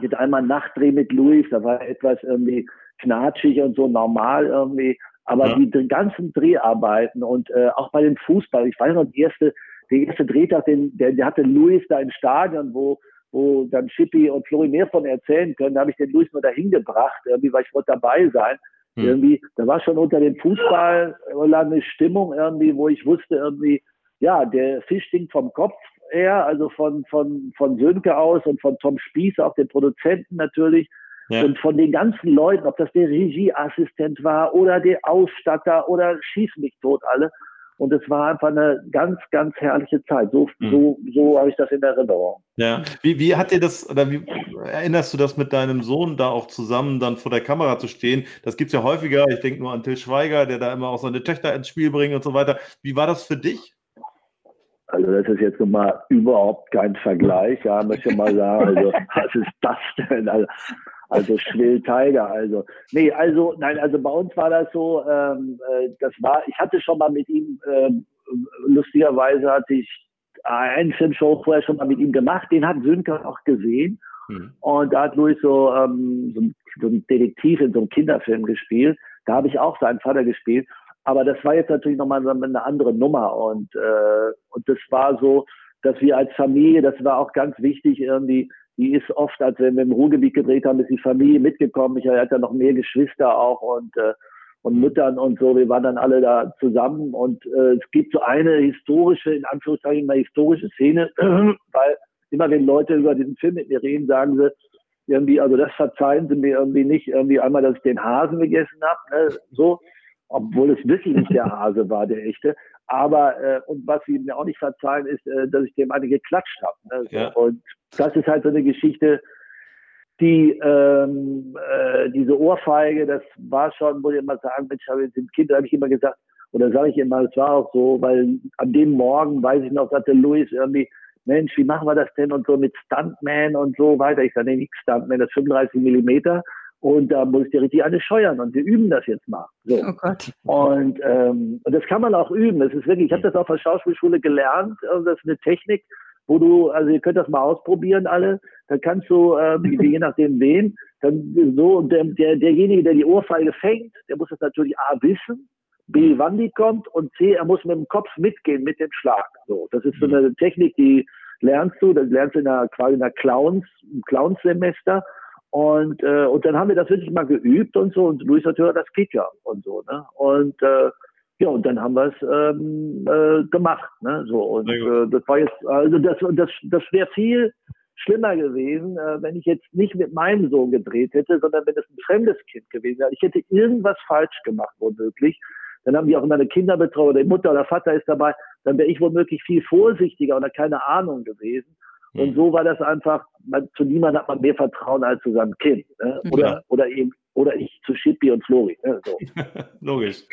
mit einmal Nachtdreh mit Luis, da war etwas irgendwie knatschig und so normal irgendwie. Aber ja. die, die ganzen Dreharbeiten und äh, auch bei dem Fußball, ich weiß noch, die erste, der erste Drehtag, den, der, der hatte Luis da im Stadion, wo, wo dann Schippi und Flori mehr von erzählen können, da habe ich den Luis nur dahin gebracht, irgendwie, weil ich wollte dabei sein. Hm. Irgendwie, da war schon unter dem Fußball eine Stimmung irgendwie, wo ich wusste irgendwie, ja, der Fisch stinkt vom Kopf her, also von, von, von Sönke aus und von Tom Spieß, auch den Produzenten natürlich. Ja. Und von den ganzen Leuten, ob das der Regieassistent war oder der Ausstatter oder schieß mich tot alle. Und es war einfach eine ganz, ganz herrliche Zeit. So, mhm. so, so habe ich das in Erinnerung. Ja. Wie, wie hat dir das, oder wie erinnerst du das mit deinem Sohn da auch zusammen dann vor der Kamera zu stehen? Das gibt es ja häufiger. Ich denke nur an Till Schweiger, der da immer auch seine Töchter ins Spiel bringt und so weiter. Wie war das für dich? Also das ist jetzt mal überhaupt kein Vergleich, ja, möchte mal sagen. Also was ist das denn? Also, also Schwill Tiger, also. Nee, also, nein, also bei uns war das so, ähm, äh, das war, ich hatte schon mal mit ihm, ähm, lustigerweise hatte ich einen Filmshow vorher schon mal mit ihm gemacht, den hat Sönke auch gesehen. Mhm. Und da hat Louis so, ähm, so, so ein Detektiv in so einem Kinderfilm gespielt. Da habe ich auch seinen Vater gespielt. Aber das war jetzt natürlich nochmal eine andere Nummer. Und, äh, und das war so, dass wir als Familie, das war auch ganz wichtig, irgendwie die ist oft, als wir im Ruhrgebiet gedreht haben, ist die Familie mitgekommen. Ich hatte ja noch mehr Geschwister auch und, äh, und Müttern und so. Wir waren dann alle da zusammen und äh, es gibt so eine historische, in Anführungszeichen mal historische Szene, weil immer wenn Leute über diesen Film mit mir reden, sagen sie, irgendwie, also das verzeihen sie mir irgendwie nicht, irgendwie einmal, dass ich den Hasen gegessen habe, ne, so, obwohl es wirklich nicht der Hase war, der echte. Aber äh, und was sie mir auch nicht verzeihen, ist, äh, dass ich dem eine geklatscht habe. Ne? Ja. Und das ist halt so eine Geschichte, die ähm, äh, diese Ohrfeige, das war schon, muss ich immer sagen, Mensch, habe ich dem Kind habe ich immer gesagt, oder sage ich immer, es war auch so, weil an dem Morgen, weiß ich noch, sagte Louis irgendwie, Mensch, wie machen wir das denn und so mit Stuntman und so weiter. Ich sage, nee, nicht Stuntman, das 35 Millimeter. Und da muss ich dir richtig eine scheuern und wir üben das jetzt mal. So. Oh Gott. Und, ähm, und das kann man auch üben. Das ist wirklich, ich habe das auf der Schauspielschule gelernt. Also das ist eine Technik, wo du, also ihr könnt das mal ausprobieren alle, dann kannst du, äh, je nachdem wen, dann so, der, der, derjenige, der die Ohrfeige fängt, der muss das natürlich A wissen, B, wann die kommt und C, er muss mit dem Kopf mitgehen mit dem Schlag. So, das ist so eine Technik, die lernst du, das lernst du in einer, quasi in einer Clowns, Clowns-Semester. Und, äh, und dann haben wir das wirklich mal geübt und so. Und Luis hat gehört, das geht ja und so. Ne? Und äh, ja, und dann haben wir es ähm, äh, gemacht. Ne? So, und äh, das war jetzt, also das, das, das wäre viel schlimmer gewesen, äh, wenn ich jetzt nicht mit meinem Sohn gedreht hätte, sondern wenn es ein fremdes Kind gewesen wäre. Ich hätte irgendwas falsch gemacht, womöglich. Dann haben die auch immer eine Kinderbetreuung, oder die Mutter oder Vater ist dabei. Dann wäre ich womöglich viel vorsichtiger oder keine Ahnung gewesen. Und so war das einfach, man, zu niemandem hat man mehr Vertrauen als zu seinem Kind. Ne? Oder, ja. oder eben oder ich zu Schippi und Flori. Ne? So. Logisch.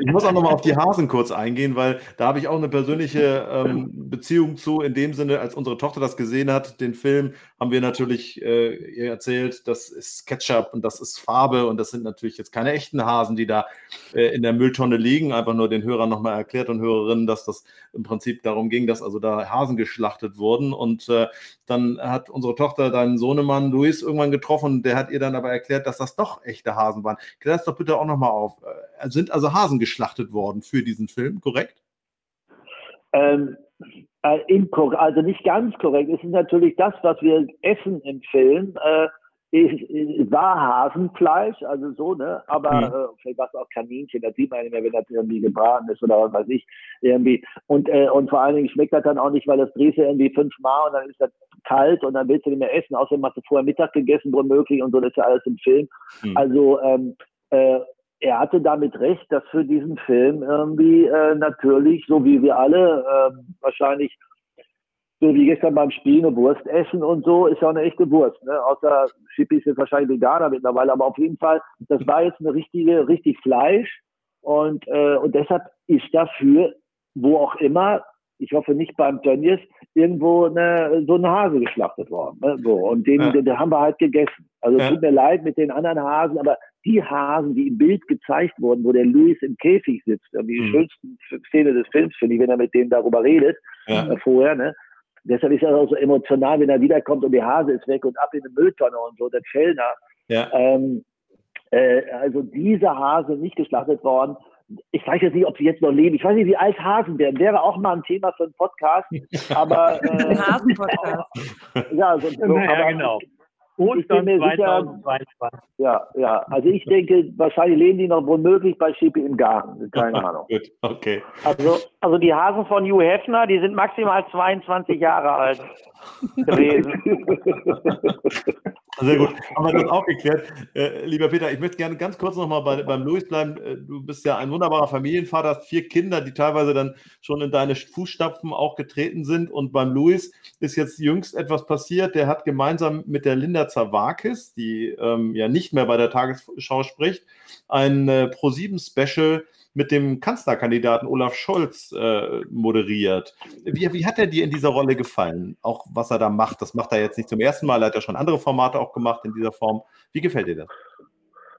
Ich muss auch nochmal auf die Hasen kurz eingehen, weil da habe ich auch eine persönliche ähm, Beziehung zu. In dem Sinne, als unsere Tochter das gesehen hat, den Film, haben wir natürlich äh, ihr erzählt, das ist Ketchup und das ist Farbe und das sind natürlich jetzt keine echten Hasen, die da äh, in der Mülltonne liegen. Einfach nur den Hörern nochmal erklärt und Hörerinnen, dass das im Prinzip darum ging, dass also da Hasen geschlachtet wurden. Und äh, dann hat unsere Tochter deinen Sohnemann Luis irgendwann getroffen, der hat ihr dann aber erklärt, dass das doch echte Hasen waren. Klär das doch bitte auch nochmal auf. Äh, sind also Hasen geschlachtet worden für diesen Film, korrekt? Ähm, äh, also nicht ganz korrekt. Es ist natürlich das, was wir essen im Film. Äh, war Hasenfleisch, also so, ne? Aber mhm. äh, vielleicht war es auch Kaninchen, das sieht man nicht mehr, wenn das irgendwie gebraten ist oder was weiß ich. Irgendwie. Und, äh, und vor allen Dingen schmeckt das dann auch nicht, weil das drehst du irgendwie fünfmal und dann ist das kalt und dann willst du nicht mehr essen. Außerdem hast du vorher Mittag gegessen, womöglich, und so, das ist ja alles im Film. Mhm. Also ähm, äh, er hatte damit recht, dass für diesen Film irgendwie äh, natürlich, so wie wir alle, äh, wahrscheinlich so wie gestern beim Spiel eine Wurst essen und so, ist ja eine echte Wurst. Ne? Außer Schippi ist jetzt wahrscheinlich Veganer mittlerweile, aber auf jeden Fall, das war jetzt eine richtige, richtig Fleisch. Und, äh, und deshalb ist dafür, wo auch immer, ich hoffe nicht beim Tönnies, irgendwo eine, so ein Hase geschlachtet worden. Ne? So, und den, ja. den, den haben wir halt gegessen. Also ja. tut mir leid mit den anderen Hasen, aber die Hasen, die im Bild gezeigt wurden, wo der Louis im Käfig sitzt, die mhm. schönsten Szene des Films, finde ich, wenn er mit denen darüber redet, ja. äh, vorher, ne? Deshalb ist er auch so emotional, wenn er wiederkommt und die Hase ist weg und ab in eine Mülltonne und so, der Fellner. Ja. Ähm, äh, also dieser Hase nicht geschlachtet worden. Ich weiß jetzt nicht, ob sie jetzt noch leben. Ich weiß nicht, wie alt Hasen werden. Wäre auch mal ein Thema für einen Podcast. Aber äh, Hasen-Podcast. ja, so, so, naja, aber, genau. Ich bin mir sicher, ja, ja, also ich denke, wahrscheinlich leben die noch womöglich bei Schippi im Garten. Keine Ahnung. Gut, okay. Also, also die Hasen von Hugh Hefner, die sind maximal 22 Jahre alt gewesen. Sehr gut. Haben wir das auch geklärt. Äh, lieber Peter, ich möchte gerne ganz kurz nochmal bei, beim Louis bleiben. Äh, du bist ja ein wunderbarer Familienvater, hast vier Kinder, die teilweise dann schon in deine Fußstapfen auch getreten sind. Und beim Louis ist jetzt jüngst etwas passiert. Der hat gemeinsam mit der Linda Zawakis, die ähm, ja nicht mehr bei der Tagesschau spricht, ein äh, Pro7-Special mit dem Kanzlerkandidaten Olaf Scholz äh, moderiert. Wie, wie hat er dir in dieser Rolle gefallen? Auch was er da macht, das macht er jetzt nicht zum ersten Mal, er hat ja schon andere Formate auch gemacht in dieser Form. Wie gefällt dir das?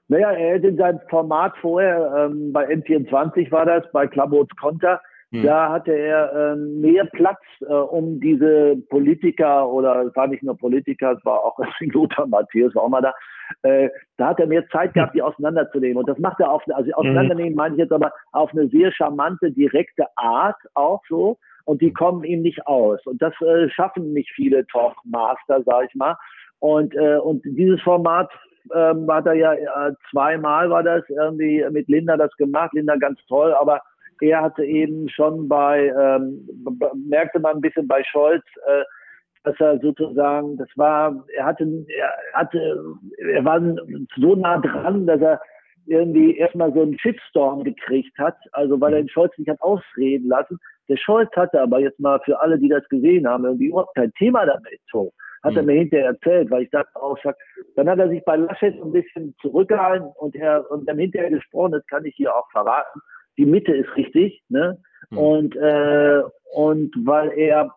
Naja, er hat in seinem Format vorher, ähm, bei N24 war das, bei Klabots Konter, hm. da hatte er ähm, mehr Platz, äh, um diese Politiker oder es war nicht nur Politiker, es war auch Lothar Matthäus, war auch mal da, äh, da hat er mehr Zeit gehabt, die auseinanderzunehmen. Und das macht er auf, also mhm. auseinandernehmen meine ich jetzt aber auf eine sehr charmante, direkte Art auch so. Und die kommen ihm nicht aus. Und das äh, schaffen nicht viele Talkmaster, sag ich mal. Und, äh, und dieses Format ähm, hat er ja äh, zweimal war das irgendwie mit Linda das gemacht. Linda ganz toll, aber er hatte eben schon bei, ähm, merkte man ein bisschen bei Scholz, äh, dass er sozusagen, das war, er hatte, er hatte, er war so nah dran, dass er irgendwie erstmal so einen Shitstorm gekriegt hat, also weil er den Scholz nicht hat ausreden lassen. Der Scholz hatte aber jetzt mal für alle, die das gesehen haben, irgendwie überhaupt kein Thema damit. So hat mhm. er mir hinterher erzählt, weil ich dachte auch, dann hat er sich bei Laschet ein bisschen zurückgehalten und er und dann hinterher gesprochen, das kann ich hier auch verraten. Die Mitte ist richtig, ne? Mhm. Und äh, und weil er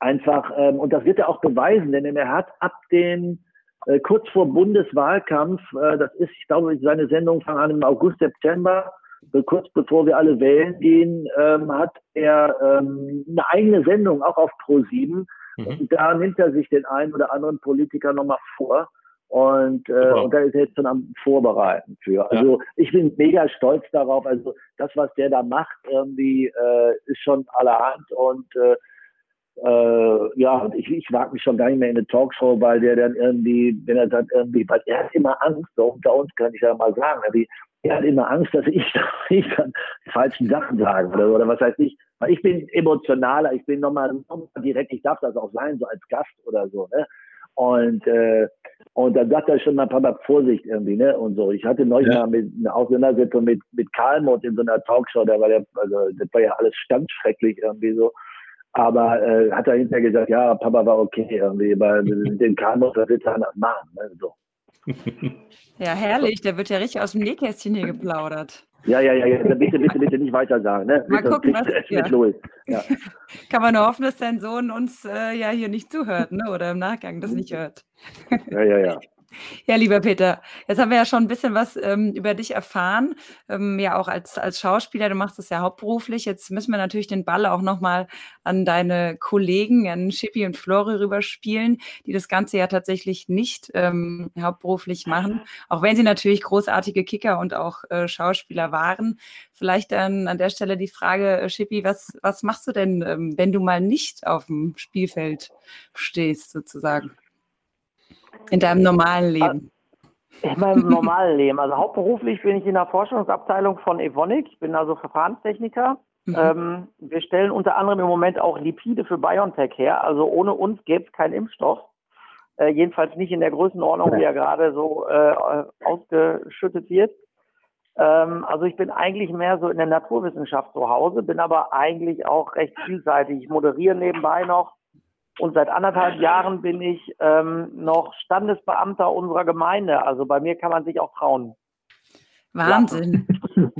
einfach, ähm, und das wird er auch beweisen, denn er hat ab den äh, kurz vor Bundeswahlkampf, äh, das ist, ich glaube, seine Sendung fang an im August, September, äh, kurz bevor wir alle wählen gehen, ähm, hat er ähm, eine eigene Sendung auch auf Pro7. Mhm. Und da nimmt er sich den einen oder anderen Politiker nochmal vor. Und, äh, und da ist er jetzt schon am Vorbereiten für. Also ja. ich bin mega stolz darauf. Also das, was der da macht, irgendwie äh, ist schon allerhand. Und äh, äh, ja, ich, ich mag mich schon gar nicht mehr in eine Talkshow, weil der dann irgendwie, wenn er dann irgendwie, weil er hat immer Angst, so unter uns kann ich ja mal sagen, irgendwie, er hat immer Angst, dass ich, ich dann falschen Sachen sage oder, oder was heißt ich, weil ich bin emotionaler, ich bin nochmal noch direkt, ich darf das auch sein, so als Gast oder so, ne? Und, äh, und dann sagt er schon mal, Papa, Vorsicht irgendwie, ne? Und so. Ich hatte neulich ja. mal mit, eine Auseinandersetzung mit, mit Karlmott in so einer Talkshow, da war der, also, das war ja alles standschrecklich irgendwie so. Aber äh, hat er hinterher gesagt, ja, Papa war okay irgendwie, weil den Karlmott, was willst du anders machen, ne? So. Ja, herrlich, der wird ja richtig aus dem Nähkästchen hier geplaudert. Ja, ja, ja, ja. bitte, bitte, bitte nicht weiter sagen. Ne? Mal gucken, was ja. Ja. Kann man nur hoffen, dass dein Sohn uns äh, ja hier nicht zuhört, ne? oder im Nachgang das nicht hört. Ja, ja, ja. Ja, lieber Peter, jetzt haben wir ja schon ein bisschen was ähm, über dich erfahren, ähm, ja auch als, als Schauspieler, du machst das ja hauptberuflich. Jetzt müssen wir natürlich den Ball auch nochmal an deine Kollegen, an Schippi und Flori rüberspielen, die das Ganze ja tatsächlich nicht ähm, hauptberuflich machen, auch wenn sie natürlich großartige Kicker und auch äh, Schauspieler waren. Vielleicht dann an der Stelle die Frage, äh, Schippi, was, was machst du denn, ähm, wenn du mal nicht auf dem Spielfeld stehst, sozusagen? In deinem normalen Leben? In meinem normalen Leben. Also hauptberuflich bin ich in der Forschungsabteilung von Evonik. Ich bin also Verfahrenstechniker. Mhm. Ähm, wir stellen unter anderem im Moment auch Lipide für BioNTech her. Also ohne uns gäbe es keinen Impfstoff. Äh, jedenfalls nicht in der Größenordnung, wie er gerade so äh, ausgeschüttet wird. Ähm, also ich bin eigentlich mehr so in der Naturwissenschaft zu Hause, bin aber eigentlich auch recht vielseitig. Ich moderiere nebenbei noch und seit anderthalb Jahren bin ich ähm, noch Standesbeamter unserer Gemeinde. Also bei mir kann man sich auch trauen. Wahnsinn.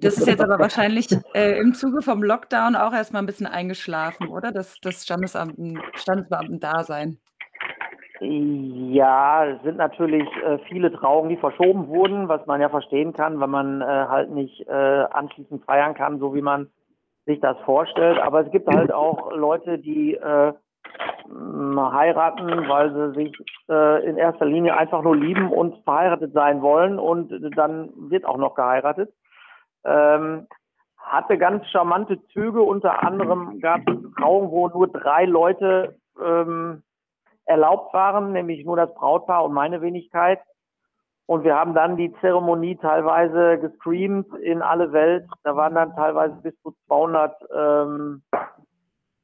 Das ist jetzt aber wahrscheinlich äh, im Zuge vom Lockdown auch erstmal ein bisschen eingeschlafen, oder? Das, das Standesbeamten, Standesbeamten-Dasein. Ja, es sind natürlich äh, viele Trauungen, die verschoben wurden, was man ja verstehen kann, weil man äh, halt nicht äh, anschließend feiern kann, so wie man sich das vorstellt. Aber es gibt halt auch Leute, die äh, heiraten, weil sie sich äh, in erster Linie einfach nur lieben und verheiratet sein wollen und dann wird auch noch geheiratet. Ähm, hatte ganz charmante Züge, unter anderem gab es Trauung, wo nur drei Leute ähm, erlaubt waren, nämlich nur das Brautpaar und meine Wenigkeit. Und wir haben dann die Zeremonie teilweise gestreamt in alle Welt. Da waren dann teilweise bis zu 200 ähm,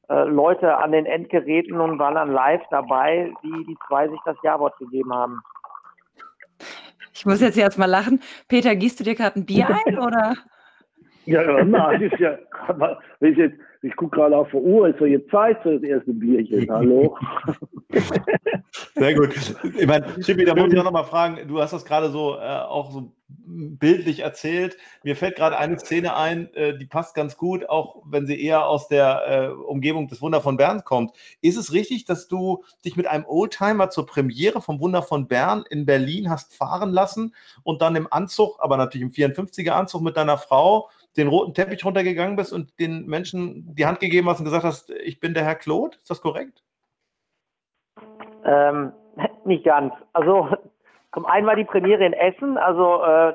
äh, Leute an den Endgeräten und waren dann live dabei, wie die zwei sich das Jawort gegeben haben. Ich muss jetzt erst mal lachen. Peter, gießt du dir gerade ein Bier ein oder? Ja, immer. ist ja, ich, jetzt, ich gucke gerade auf die Uhr, ist so jetzt Zeit für das erste Bierchen. Hallo. Sehr gut. Ich meine, Schippi, da muss ich auch nochmal fragen, du hast das gerade so äh, auch so bildlich erzählt. Mir fällt gerade eine Szene ein, äh, die passt ganz gut, auch wenn sie eher aus der äh, Umgebung des Wunder von Bern kommt. Ist es richtig, dass du dich mit einem Oldtimer zur Premiere vom Wunder von Bern in Berlin hast fahren lassen und dann im Anzug, aber natürlich im 54er Anzug mit deiner Frau den roten Teppich runtergegangen bist und den Menschen die Hand gegeben hast und gesagt hast, ich bin der Herr Claude? Ist das korrekt? Ähm, nicht ganz. Also zum einen war die Premiere in Essen, also äh,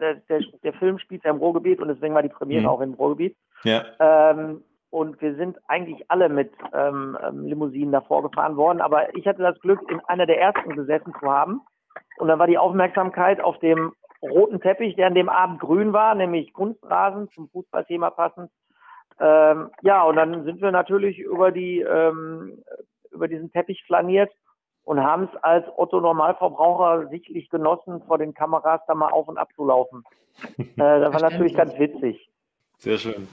der, der, der, Film spielt ja im Ruhrgebiet und deswegen war die Premiere mhm. auch im Ruhrgebiet. Ja. Ähm, und wir sind eigentlich alle mit ähm, ähm, Limousinen davor gefahren worden, aber ich hatte das Glück, in einer der ersten gesessen zu haben. Und dann war die Aufmerksamkeit auf dem roten Teppich, der an dem Abend grün war, nämlich Kunstrasen zum Fußballthema passend. Ähm, ja, und dann sind wir natürlich über die ähm, über diesen Teppich flaniert und haben es als Otto Normalverbraucher sichtlich genossen, vor den Kameras da mal auf und ab zu laufen. äh, das war natürlich ganz witzig. Sehr schön.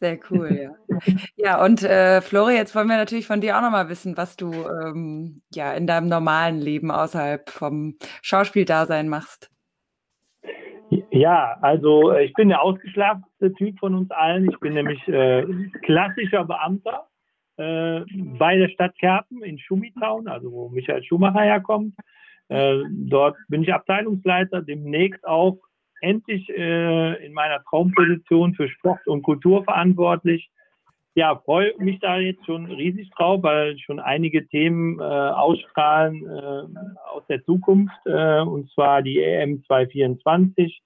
Sehr cool, ja. ja, und äh, Flori, jetzt wollen wir natürlich von dir auch nochmal wissen, was du ähm, ja in deinem normalen Leben außerhalb vom Schauspieldasein machst. Ja, also äh, ich bin der ausgeschlafenste Typ von uns allen. Ich bin nämlich äh, klassischer Beamter äh, bei der Stadt Kerpen in Schumitown, also wo Michael Schumacher herkommt. Äh, dort bin ich Abteilungsleiter, demnächst auch endlich äh, in meiner Traumposition für Sport und Kultur verantwortlich. Ja, freue mich da jetzt schon riesig drauf, weil schon einige Themen äh, ausstrahlen äh, aus der Zukunft, äh, und zwar die EM 224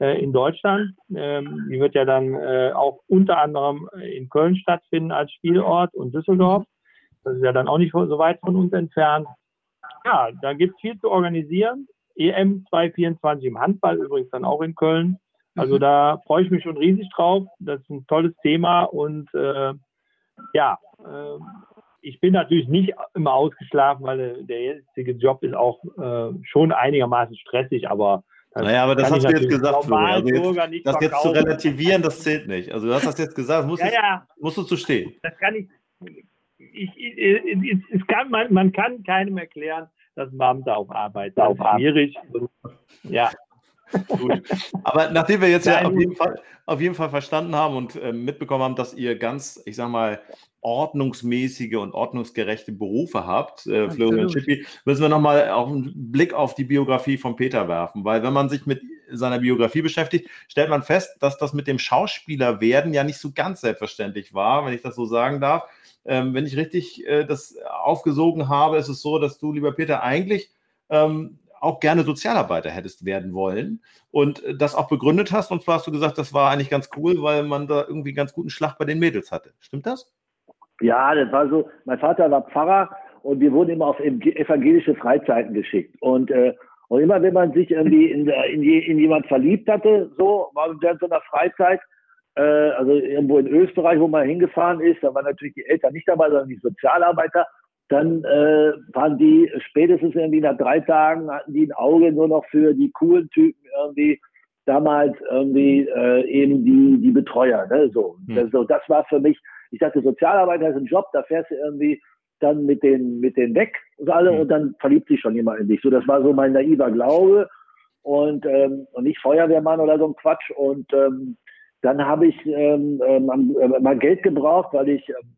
äh, in Deutschland. Ähm, die wird ja dann äh, auch unter anderem in Köln stattfinden als Spielort und Düsseldorf. Das ist ja dann auch nicht so weit von uns entfernt. Ja, da gibt es viel zu organisieren. EM 224 im Handball übrigens dann auch in Köln. Also mhm. da freue ich mich schon riesig drauf. Das ist ein tolles Thema und äh, ja, äh, ich bin natürlich nicht immer ausgeschlafen, weil der jetzige Job ist auch äh, schon einigermaßen stressig, aber naja, aber das hast du jetzt gesagt, also jetzt, das jetzt zu relativieren, das zählt nicht. Also du hast das jetzt gesagt, musst, ja, ja. musst du zu stehen. Das kann ich. ich, ich es kann, man, man kann keinem erklären, dass ein Beamter auf Arbeit auf ist schwierig. Ja. Gut. Aber nachdem wir jetzt ja auf jeden, Fall, auf jeden Fall verstanden haben und äh, mitbekommen haben, dass ihr ganz, ich sag mal, ordnungsmäßige und ordnungsgerechte Berufe habt, äh, Florian Schippi, müssen wir nochmal auch einen Blick auf die Biografie von Peter werfen. Weil wenn man sich mit seiner Biografie beschäftigt, stellt man fest, dass das mit dem Schauspielerwerden ja nicht so ganz selbstverständlich war, wenn ich das so sagen darf. Ähm, wenn ich richtig äh, das aufgesogen habe, ist es so, dass du, lieber Peter, eigentlich ähm, auch gerne Sozialarbeiter hättest werden wollen und das auch begründet hast. Und zwar hast du gesagt, das war eigentlich ganz cool, weil man da irgendwie einen ganz guten Schlag bei den Mädels hatte. Stimmt das? Ja, das war so. Mein Vater war Pfarrer und wir wurden immer auf evangelische Freizeiten geschickt. Und, äh, und immer wenn man sich irgendwie in, in, in jemand verliebt hatte, so war während so einer Freizeit, äh, also irgendwo in Österreich, wo man hingefahren ist, da waren natürlich die Eltern nicht dabei, sondern die Sozialarbeiter. Dann äh, waren die spätestens irgendwie nach drei Tagen hatten die ein Auge nur noch für die coolen Typen irgendwie damals irgendwie äh, eben die die Betreuer. Ne? So, hm. das, so, das war für mich ich dachte, Sozialarbeiter ist ein Job, da fährst du irgendwie dann mit den, mit den weg und alle mhm. und dann verliebt sich schon jemand in dich. So, das war so mein naiver Glaube und, ähm, und nicht Feuerwehrmann oder so ein Quatsch. Und ähm, dann habe ich ähm, ähm, äh, mal Geld gebraucht, weil ich ähm,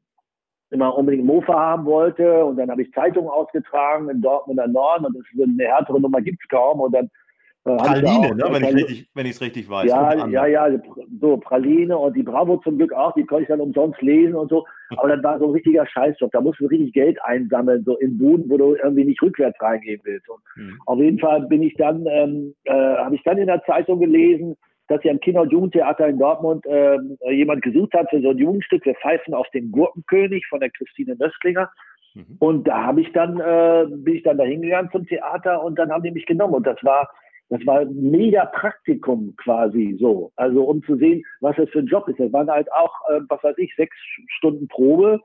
immer unbedingt Mofa haben wollte und dann habe ich Zeitungen ausgetragen in Dortmunder Norden und das ist eine härtere Nummer gibt es kaum und dann äh, Praline, ne, wenn, ich richtig, wenn es richtig weiß. Ja, ja, ja, so Praline und die Bravo zum Glück auch, die konnte ich dann umsonst lesen und so. Aber dann war so ein richtiger Scheißjob. Da musst du richtig Geld einsammeln, so in Buden, wo du irgendwie nicht rückwärts reingehen willst. Und mhm. Auf jeden Fall bin ich dann, ähm, äh, habe ich dann in der Zeitung gelesen, dass ja im Kinder- und Jugendtheater in Dortmund äh, jemand gesucht hat für so ein Jugendstück. Wir pfeifen auf den Gurkenkönig von der Christine Nöstlinger. Mhm. Und da habe ich dann, äh, bin ich dann da hingegangen zum Theater und dann haben die mich genommen. Und das war, das war ein mega Praktikum quasi so. Also um zu sehen, was das für ein Job ist. Das waren halt auch, äh, was weiß ich, sechs Stunden Probe.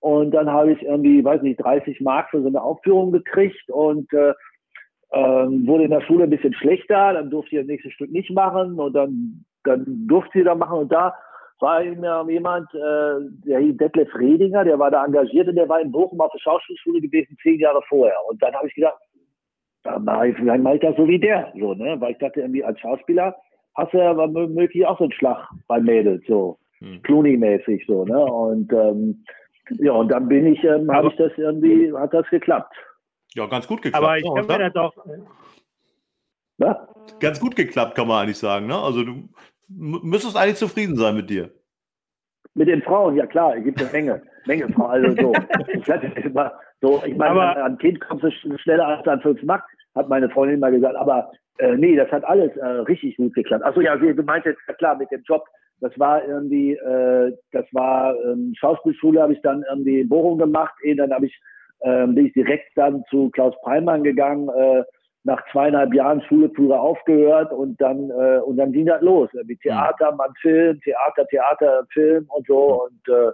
Und dann habe ich irgendwie, weiß nicht, 30 Mark für so eine Aufführung gekriegt und äh, ähm, wurde in der Schule ein bisschen schlechter. Dann durfte ich das nächste Stück nicht machen und dann, dann durfte ich da machen. Und da war immer jemand, äh, der hieß Detlef Redinger, der war da engagiert und der war in Bochum auf der Schauspielschule gewesen, zehn Jahre vorher. Und dann habe ich gedacht, dann mache ich, vielleicht mache ich das so wie der, so, ne? Weil ich dachte irgendwie als Schauspieler hast du ja möglich auch so einen Schlag bei Mädels, so hm. Clooney-mäßig, so, ne? Und ähm, ja, und dann bin ich, ähm, habe ich das irgendwie, hat das geklappt. Ja, ganz gut geklappt. Aber ich kann mir das auch. Was? Ganz gut geklappt, kann man eigentlich sagen, ne? Also du müsstest eigentlich zufrieden sein mit dir. Mit den Frauen, ja klar, es gibt eine Menge, Menge Frauen. Also so. ich, immer, so, ich meine, an ein Kind kommst du schneller als an fünf Macht, hat meine Freundin mal gesagt. Aber äh, nee, das hat alles äh, richtig gut geklappt. Achso, ja, du meintest, ja klar, mit dem Job. Das war irgendwie, äh, das war ähm, Schauspielschule, habe ich dann irgendwie in Bochum gemacht. Eh, dann habe ich, äh, bin ich direkt dann zu Klaus Preimann gegangen. Äh, nach zweieinhalb Jahren Schule früher aufgehört und dann äh, und dann ging das los. Wie Theater, man Film, Theater, Theater, Film und so. Und äh,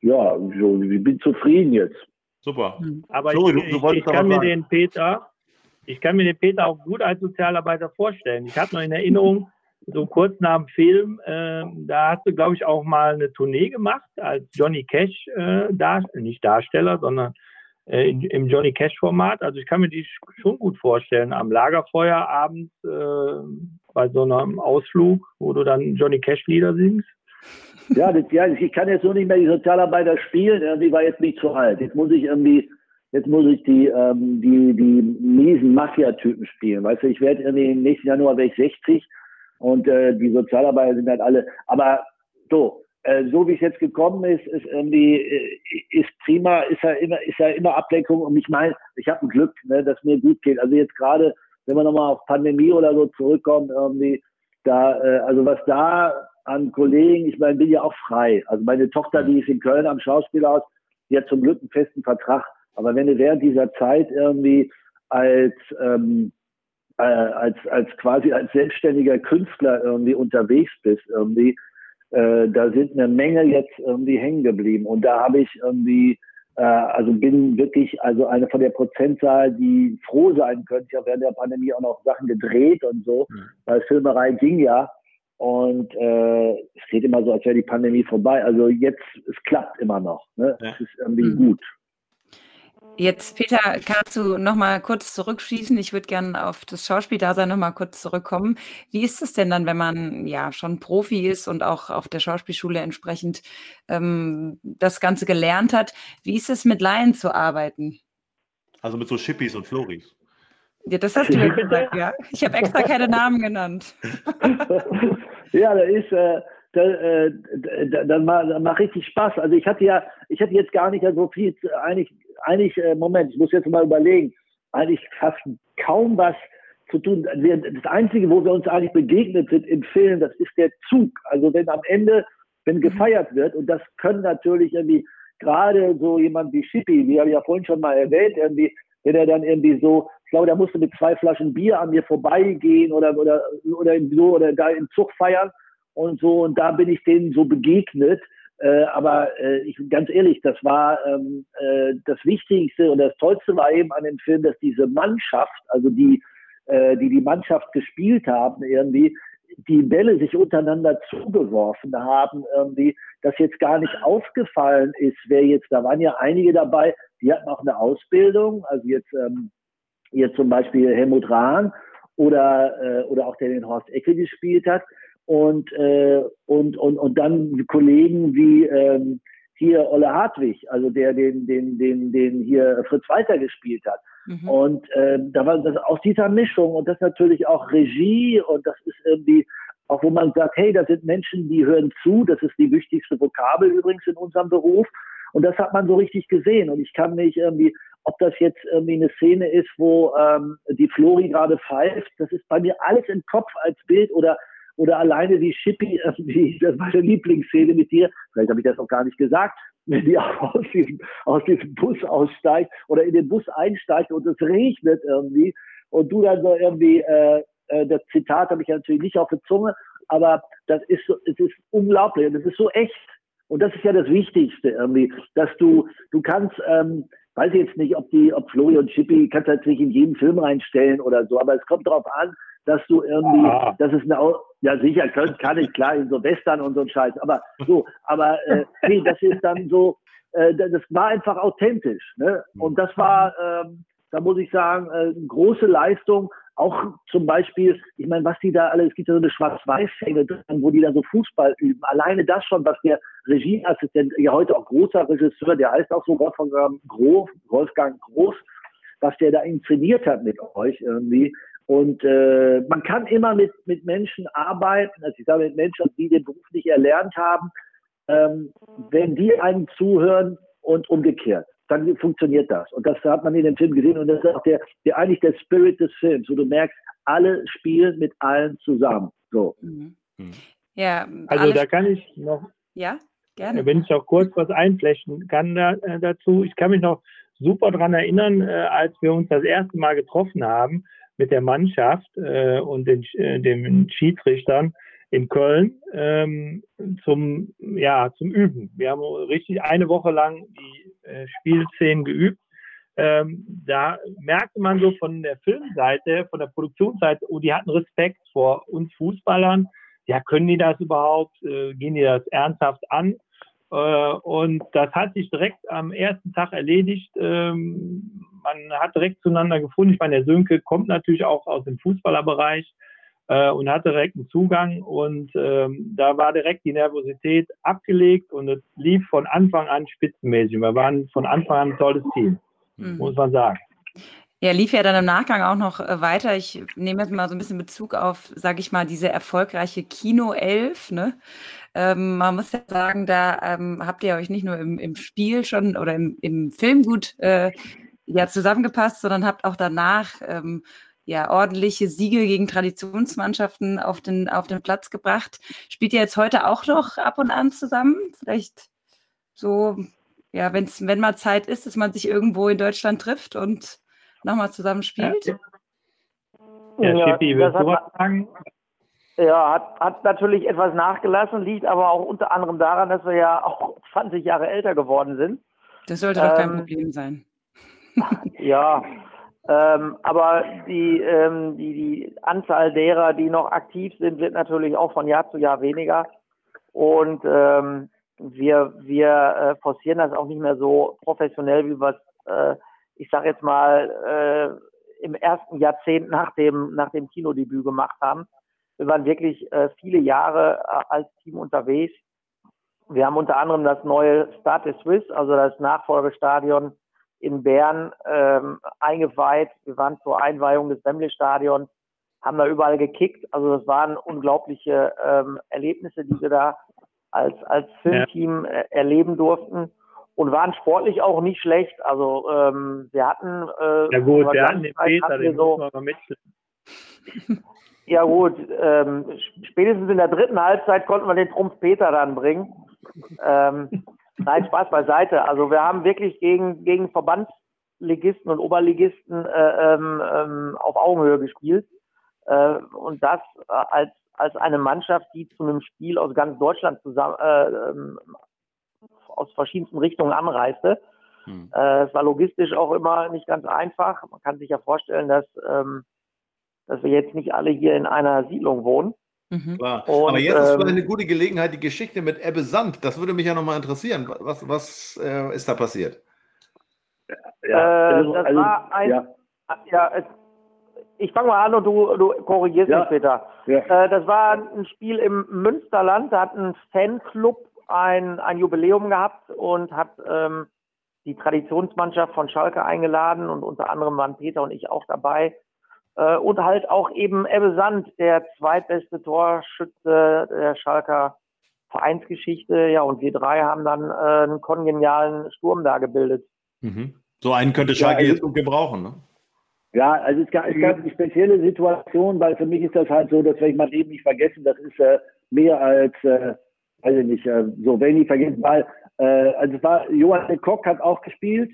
ja, so, ich bin zufrieden jetzt. Super. Mhm. Aber so, ich, ich, ich kann mir den Peter, ich kann mir den Peter auch gut als Sozialarbeiter vorstellen. Ich habe noch in Erinnerung, so kurz nach dem Film, äh, da hast du, glaube ich, auch mal eine Tournee gemacht als Johnny Cash, äh, dar nicht Darsteller, sondern äh, im Johnny Cash-Format. Also ich kann mir die schon gut vorstellen, am Lagerfeuer abends äh, bei so einem Ausflug, wo du dann Johnny Cash-Lieder singst. Ja, das, ja, ich kann jetzt nur nicht mehr die Sozialarbeiter spielen, irgendwie war jetzt nicht zu alt. Jetzt muss ich irgendwie, jetzt muss ich die, ähm, die, die miesen Mafia-Typen spielen. Weißt du, ich werde irgendwie im nächsten Januar werde ich 60 und äh, die Sozialarbeiter sind halt alle, aber so, äh, so wie es jetzt gekommen ist, ist irgendwie äh, ist prima, ist ja immer ist ja immer Ablenkung und ich meine, ich habe ein Glück, ne, dass mir gut geht. Also jetzt gerade, wenn wir nochmal auf Pandemie oder so zurückkommen, irgendwie da, äh, also was da an Kollegen, ich meine, bin ja auch frei. Also meine Tochter, die ist in Köln am Schauspielhaus, die hat zum Glück einen festen Vertrag. Aber wenn du während dieser Zeit irgendwie als ähm, äh, als als quasi als selbstständiger Künstler irgendwie unterwegs bist, irgendwie äh, da sind eine Menge jetzt irgendwie hängen geblieben. Und da habe ich irgendwie, äh, also bin wirklich also eine von der Prozentzahl, die froh sein könnte. Ich habe während der Pandemie auch noch Sachen gedreht und so, mhm. weil Filmerei ging ja. Und äh, es geht immer so, als wäre die Pandemie vorbei. Also jetzt, es klappt immer noch. Ne? Ja. Es ist irgendwie mhm. gut. Jetzt, Peter, kannst du noch mal kurz zurückschießen? Ich würde gerne auf das Schauspieldasein noch mal kurz zurückkommen. Wie ist es denn dann, wenn man ja schon Profi ist und auch auf der Schauspielschule entsprechend ähm, das Ganze gelernt hat? Wie ist es, mit Laien zu arbeiten? Also mit so Schippis und Floris. Ja, das hast du mir gesagt, ja. Ich habe extra keine Namen genannt. ja, da ist, äh, da, äh, da, dann macht mach richtig Spaß. Also ich hatte ja, ich hatte jetzt gar nicht so viel, eigentlich, eigentlich, äh, Moment, ich muss jetzt mal überlegen, eigentlich fast kaum was zu tun. Das Einzige, wo wir uns eigentlich begegnet sind im Film, das ist der Zug. Also wenn am Ende, wenn gefeiert wird, und das können natürlich irgendwie gerade so jemand wie Schippi, wie habe ich ja vorhin schon mal erwähnt, irgendwie, wenn er dann irgendwie so, ich glaube, der musste mit zwei Flaschen Bier an mir vorbeigehen oder, oder, oder so, oder da im Zug feiern und so. Und da bin ich denen so begegnet. Äh, aber äh, ich, ganz ehrlich, das war ähm, äh, das Wichtigste und das Tollste war eben an dem Film, dass diese Mannschaft, also die, äh, die die Mannschaft gespielt haben, irgendwie die Bälle sich untereinander zugeworfen haben, irgendwie, dass jetzt gar nicht aufgefallen ist, wer jetzt, da waren ja einige dabei, die hatten auch eine Ausbildung, also jetzt, ähm, jetzt zum Beispiel Helmut Rahn oder, äh, oder auch der den Horst Ecke gespielt hat, und, äh, und, und, und dann Kollegen wie ähm, hier Olle Hartwig, also der den, den, den, den hier Fritz Walter gespielt hat. Mhm. Und äh, da war das aus dieser Mischung und das natürlich auch Regie und das ist irgendwie auch wo man sagt, hey, da sind Menschen, die hören zu, das ist die wichtigste Vokabel übrigens in unserem Beruf. Und das hat man so richtig gesehen. Und ich kann mich irgendwie, ob das jetzt irgendwie eine Szene ist, wo ähm, die Flori gerade pfeift, das ist bei mir alles im Kopf als Bild oder oder alleine wie Shippy, also die, das war meine Lieblingsszene mit dir, vielleicht habe ich das auch gar nicht gesagt, wenn die aus diesem, aus diesem Bus aussteigt oder in den Bus einsteigt und es regnet irgendwie und du dann so irgendwie, äh, äh, das Zitat habe ich natürlich nicht auf der Zunge, aber das ist so, es ist unglaublich und es ist so echt. Und das ist ja das Wichtigste irgendwie, dass du, du kannst, ähm, weiß ich jetzt nicht, ob die, ob Florian und Chippy, kannst halt nicht in jeden Film reinstellen oder so, aber es kommt darauf an, dass du irgendwie, ah. das ist eine, ja sicher, kann, kann ich klar, in so Western und so ein Scheiß, aber so, aber äh, nee, das ist dann so, äh, das war einfach authentisch, ne? Und das war, ähm, da muss ich sagen, äh, große Leistung, auch zum Beispiel, ich meine, was die da alle, es gibt ja so eine Schwarz-Weiß-Szene drin, wo die da so Fußball üben. Alleine das schon, was der Regieassistent, ja heute auch großer Regisseur, der heißt auch so Wolfgang Groß, Wolfgang Groß, was der da inszeniert hat mit euch irgendwie. Und äh, man kann immer mit, mit Menschen arbeiten, also ich sage mit Menschen, die den Beruf nicht erlernt haben, ähm, wenn die einem zuhören und umgekehrt dann funktioniert das. Und das hat man in dem Film gesehen und das ist auch der, der eigentlich der Spirit des Films, wo du merkst, alle spielen mit allen zusammen. So. Mhm. mhm. Ja, also da kann ich noch, ja, gerne. wenn ich auch kurz was einflechten kann da, äh, dazu. Ich kann mich noch super daran erinnern, äh, als wir uns das erste Mal getroffen haben mit der Mannschaft äh, und den, äh, den Schiedsrichtern in Köln ähm, zum, ja, zum Üben. Wir haben richtig eine Woche lang die äh, Spielszenen geübt. Ähm, da merkte man so von der Filmseite, von der Produktionsseite, oh, die hatten Respekt vor uns Fußballern. Ja, können die das überhaupt? Äh, gehen die das ernsthaft an? Äh, und das hat sich direkt am ersten Tag erledigt. Ähm, man hat direkt zueinander gefunden. Ich meine, der Sönke kommt natürlich auch aus dem Fußballerbereich äh, und hatte direkt einen Zugang und ähm, da war direkt die Nervosität abgelegt und es lief von Anfang an spitzenmäßig. Wir waren von Anfang an ein tolles Team, mhm. muss man sagen. Ja, lief ja dann im Nachgang auch noch äh, weiter. Ich nehme jetzt mal so ein bisschen Bezug auf, sage ich mal, diese erfolgreiche Kino 11. Ne? Ähm, man muss ja sagen, da ähm, habt ihr euch nicht nur im, im Spiel schon oder im, im Film gut äh, ja, zusammengepasst, sondern habt auch danach ähm, ja, ordentliche Siege gegen Traditionsmannschaften auf den, auf den Platz gebracht. Spielt ihr jetzt heute auch noch ab und an zusammen? Vielleicht so, ja, wenn's, wenn mal Zeit ist, dass man sich irgendwo in Deutschland trifft und nochmal zusammen spielt? Ja, ja Schippi, willst du was sagen? Ja, hat, hat natürlich etwas nachgelassen, liegt aber auch unter anderem daran, dass wir ja auch 20 Jahre älter geworden sind. Das sollte doch kein ähm, Problem sein. ja, ähm, aber die, ähm, die, die Anzahl derer, die noch aktiv sind, wird natürlich auch von Jahr zu Jahr weniger. Und ähm, wir, wir äh, forcieren das auch nicht mehr so professionell, wie wir es, äh, ich sage jetzt mal, äh, im ersten Jahrzehnt nach dem, nach dem Kinodebüt gemacht haben. Wir waren wirklich äh, viele Jahre äh, als Team unterwegs. Wir haben unter anderem das neue Stade Swiss, also das Nachfolgestadion in Bern ähm, eingeweiht. Wir waren zur Einweihung des Wembley-Stadions, haben da überall gekickt. Also das waren unglaubliche ähm, Erlebnisse, die wir da als, als Filmteam äh, erleben durften und waren sportlich auch nicht schlecht. Also ähm, wir hatten äh, ja gut, wir hatten den Peter, den so. Ja gut, ähm, spätestens in der dritten Halbzeit konnten wir den Trumpf Peter dann bringen. Ähm, Nein, Spaß beiseite. Also wir haben wirklich gegen, gegen Verbandsligisten und Oberligisten äh, ähm, ähm, auf Augenhöhe gespielt. Äh, und das äh, als, als eine Mannschaft, die zu einem Spiel aus ganz Deutschland zusammen, äh, ähm, aus verschiedensten Richtungen anreiste. Hm. Äh, es war logistisch auch immer nicht ganz einfach. Man kann sich ja vorstellen, dass, ähm, dass wir jetzt nicht alle hier in einer Siedlung wohnen. Mhm. Und, Aber jetzt ist ähm, eine gute Gelegenheit, die Geschichte mit Ebbe Sand, das würde mich ja nochmal interessieren. Was, was äh, ist da passiert? Ja, äh, also, das also, war ein, ja. ja es, ich fange mal an und du, du korrigierst ja. mich später. Ja. Äh, das war ein Spiel im Münsterland, da hat ein Fanclub ein, ein Jubiläum gehabt und hat ähm, die Traditionsmannschaft von Schalke eingeladen und unter anderem waren Peter und ich auch dabei. Äh, und halt auch eben Ebbe Sand, der zweitbeste Torschütze der Schalker Vereinsgeschichte. Ja, und wir drei haben dann äh, einen kongenialen Sturm da gebildet. Mhm. So einen könnte Schalke ja, also, jetzt gut gebrauchen, ne? Ja, also es gab, es gab eine spezielle Situation, weil für mich ist das halt so, das werde ich mal eben nicht vergessen, das ist äh, mehr als, äh, weiß ich nicht, äh, so wenn ich vergessen, weil Äh, also es war Johann Kock hat auch gespielt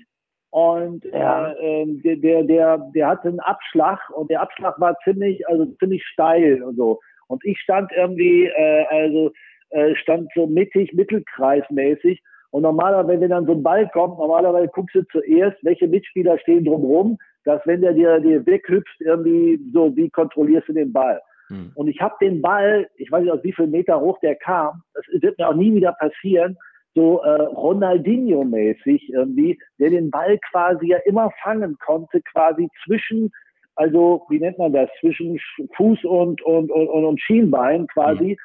und Ja. äh, der, der, der, der hatte einen Abschlag und der Abschlag war ziemlich, also ziemlich steil und so. Und ich stand irgendwie, äh, also äh, stand so mittig, mittelkreismäßig. Und normalerweise, wenn dann so ein Ball kommt, normalerweise guckst du zuerst, welche Mitspieler stehen drumherum, dass wenn der dir, dir weghüpft, irgendwie so, wie kontrollierst du den Ball? Hm. Und ich habe den Ball, ich weiß nicht aus wie viel Meter hoch der kam, das wird mir auch nie wieder passieren, so äh, Ronaldinho-mäßig irgendwie, der den Ball quasi ja immer fangen konnte, quasi zwischen, also wie nennt man das, zwischen Sch- Fuß und, und, und, und, Schienbein quasi,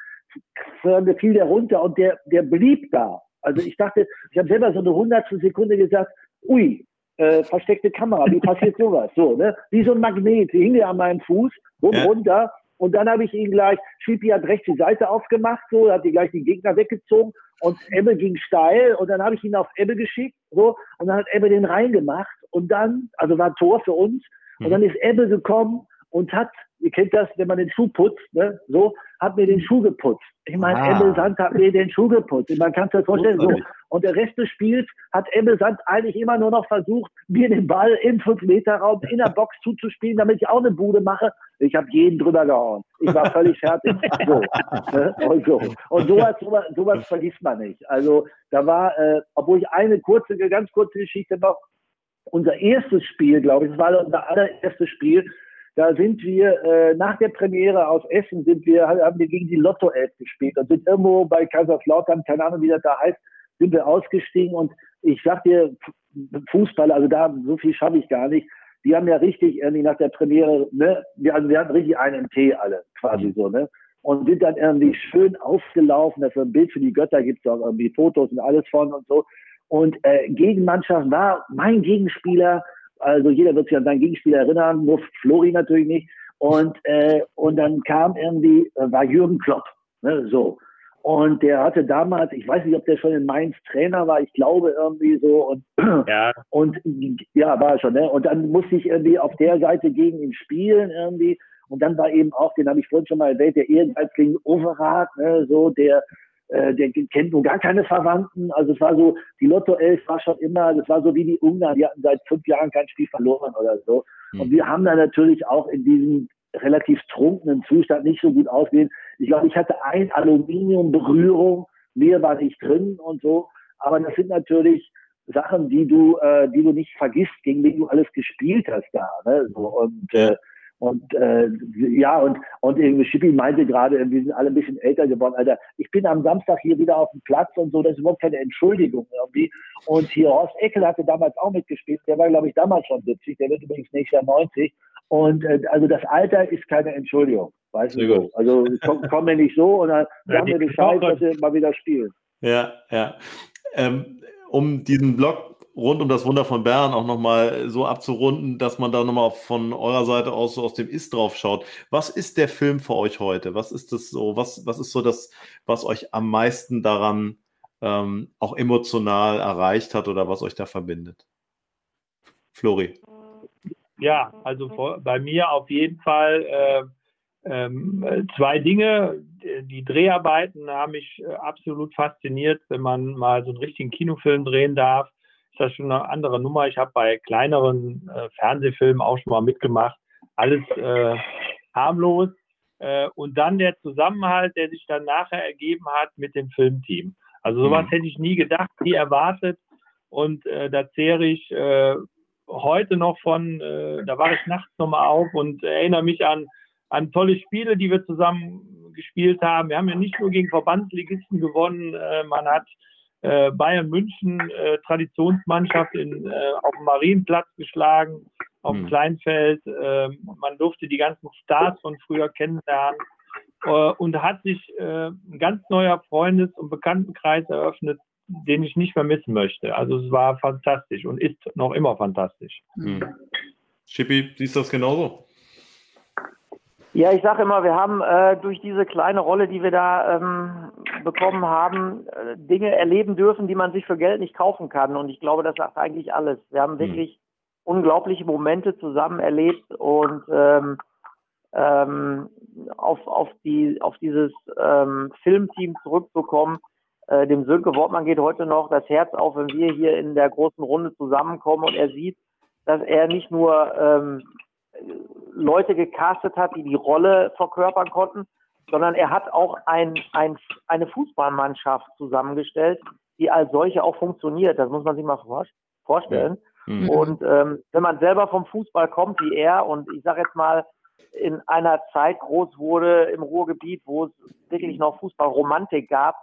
mhm. fiel der runter und der, der blieb da. Also ich dachte, ich habe selber so eine hundertstel Sekunde gesagt, ui, äh, versteckte Kamera, wie passiert sowas? So, ne? Wie so ein Magnet, hing der an meinem Fuß, rum Ja. runter und dann habe ich ihn gleich, Schippi hat rechts die Seite aufgemacht, so, hat die gleich die Gegner weggezogen und Ebbe ging steil und dann habe ich ihn auf Ebbe geschickt, so, und dann hat Ebbe den reingemacht und dann, also war Tor für uns, und dann ist Ebbe gekommen und hat, ihr kennt das, wenn man den Schuh putzt, ne, so, hat mir den Schuh geputzt. Ich meine, Ah. Ebbe Sand hat mir den Schuh geputzt. Man kann sich das vorstellen, so. Und der Rest des Spiels hat Ebbe Sand eigentlich immer nur noch versucht, mir den Ball im 5-Meter-Raum in der Box zuzuspielen, damit ich auch eine Bude mache. Ich habe jeden drüber gehauen. Ich war völlig fertig. So, ne? Und so. Und sowas, sowas, sowas vergisst man nicht. Also da war, äh, obwohl ich eine kurze, ganz kurze Geschichte noch, unser erstes Spiel, glaube ich, das war unser allererstes Spiel. Da sind wir äh, nach der Premiere aus Essen sind wir haben wir gegen die Lotto Elf gespielt und sind irgendwo bei Kaiserslautern, keine Ahnung wie das da heißt, sind wir ausgestiegen und ich sag dir Fußball, also da so viel schaffe ich gar nicht. Die haben ja richtig irgendwie nach der Premiere, ne, wir, also wir hatten richtig einen Tee alle, quasi so, ne? Und sind dann irgendwie schön aufgelaufen, dass ein Bild für die Götter gibt auch irgendwie Fotos und alles von und so. Und äh, Gegenmannschaft war mein Gegenspieler, also jeder wird sich an seinen Gegenspieler erinnern, nur Flori natürlich nicht. Und, äh, und dann kam irgendwie, äh, war Jürgen Klopp, ne, so. Und der hatte damals, ich weiß nicht, ob der schon in Mainz Trainer war, ich glaube irgendwie so. Und, Ja, und ja, war er schon, ne? Und dann musste ich irgendwie auf der Seite gegen ihn spielen irgendwie. Und dann war eben auch, den habe ich vorhin schon mal erwähnt, der Ehrgeiz gegen Overath, ne, so, der, äh, der kennt nun gar keine Verwandten. Also es war so, die Lotto 11 war schon immer, das war so wie die Ungarn, die hatten seit fünf Jahren kein Spiel verloren oder so. Hm. Und wir haben da natürlich auch in diesem relativ trunkenen Zustand nicht so gut ausgesehen. Ich glaube, ich hatte ein Aluminiumberührung, mehr war nicht drin und so. Aber das sind natürlich Sachen, die du, äh, die du nicht vergisst, gegen wen du alles gespielt hast da. Ne? So, und äh, und äh, ja, und, und irgendwie Schippi meinte gerade, wir sind alle ein bisschen älter geworden. Alter, ich bin am Samstag hier wieder auf dem Platz und so, das ist überhaupt keine Entschuldigung irgendwie. Und hier Horst Eckel hatte damals auch mitgespielt, der war, glaube ich, damals schon 70, der wird übrigens nächstes Jahr 90. Und äh, also das Alter ist keine Entschuldigung, weißt Sehr du gut. Also komm, komm mir nicht so und dann sagen wir Bescheid, dass wir mal wieder spielen. Ja, ja. Ähm, um diesen Blog rund um das Wunder von Bern auch nochmal so abzurunden, dass man da nochmal von eurer Seite aus so aus dem Ist drauf schaut. Was ist der Film für euch heute? Was ist das so? Was, was ist so das, was euch am meisten daran ähm, auch emotional erreicht hat oder was euch da verbindet? Flori. Ja, also bei mir auf jeden Fall äh, äh, zwei Dinge. Die Dreharbeiten haben mich äh, absolut fasziniert. Wenn man mal so einen richtigen Kinofilm drehen darf, das schon eine andere Nummer. Ich habe bei kleineren äh, Fernsehfilmen auch schon mal mitgemacht. Alles äh, harmlos. Äh, und dann der Zusammenhalt, der sich dann nachher ergeben hat mit dem Filmteam. Also sowas Mhm. hätte ich nie gedacht, nie erwartet. Und äh, da zehre ich äh, heute noch von, äh, da war ich nachts nochmal auf und erinnere mich an, an tolle Spiele, die wir zusammen gespielt haben. Wir haben ja nicht nur gegen Verbandsligisten gewonnen, man hat äh, Bayern München, äh, Traditionsmannschaft in, äh, auf dem Marienplatz geschlagen, auf dem Hm. Kleinfeld. Äh, man durfte die ganzen Stars von früher kennenlernen äh, und hat sich äh, ein ganz neuer Freundes- und Bekanntenkreis eröffnet, den ich nicht vermissen möchte. Also es war fantastisch und ist noch immer fantastisch. Hm. Schippi, siehst du das genauso? Ja, ich sage immer, wir haben äh, durch diese kleine Rolle, die wir da ähm, bekommen haben, äh, Dinge erleben dürfen, die man sich für Geld nicht kaufen kann. Und ich glaube, das sagt eigentlich alles. Wir haben wirklich unglaubliche Momente zusammen erlebt und ähm, ähm, auf, auf, die, auf dieses ähm, Filmteam zurückbekommen. Äh, dem Sönke Wortmann geht heute noch das Herz auf, wenn wir hier in der großen Runde zusammenkommen und er sieht, dass er nicht nur ähm, Leute gecastet hat, die die Rolle verkörpern konnten, sondern er hat auch ein, ein, eine Fußballmannschaft zusammengestellt, die als solche auch funktioniert. Das muss man sich mal vorstellen. Mhm. Und ähm, wenn man selber vom Fußball kommt wie er und ich sage jetzt mal in einer Zeit groß wurde im Ruhrgebiet, wo es wirklich noch Fußballromantik gab,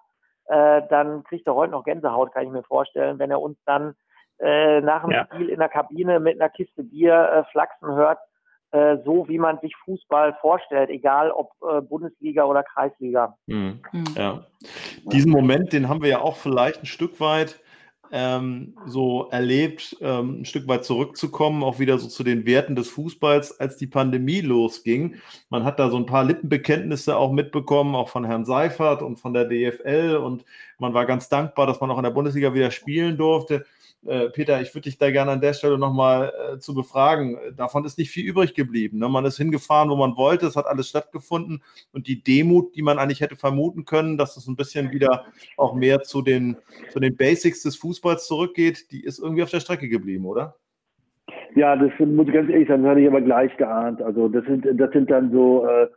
äh, dann kriegt er heute noch Gänsehaut, kann ich mir vorstellen, wenn er uns dann äh, nach dem ja. Spiel in der Kabine mit einer Kiste Bier äh, flachsen hört, äh, so wie man sich Fußball vorstellt, egal ob äh, Bundesliga oder Kreisliga. Mhm. Mhm. Ja. Diesen Moment, den haben wir ja auch vielleicht ein Stück weit ähm, so erlebt, ähm, ein Stück weit zurückzukommen, auch wieder so zu den Werten des Fußballs, als die Pandemie losging. Man hat da so ein paar Lippenbekenntnisse auch mitbekommen, auch von Herrn Seifert und von der DFL und man war ganz dankbar, dass man auch in der Bundesliga wieder spielen durfte. Äh, Peter, ich würde dich da gerne an der Stelle nochmal äh, zu befragen. Davon ist nicht viel übrig geblieben. Ne? Man ist hingefahren, wo man wollte, es hat alles stattgefunden und die Demut, die man eigentlich hätte vermuten können, dass es ein bisschen wieder auch mehr zu den, zu den Basics des Fußballs zurückgeht, die ist irgendwie auf der Strecke geblieben, oder? Ja, das muss ich ganz ehrlich sagen, das hatte ich aber gleich geahnt. Also das sind, das sind dann so äh,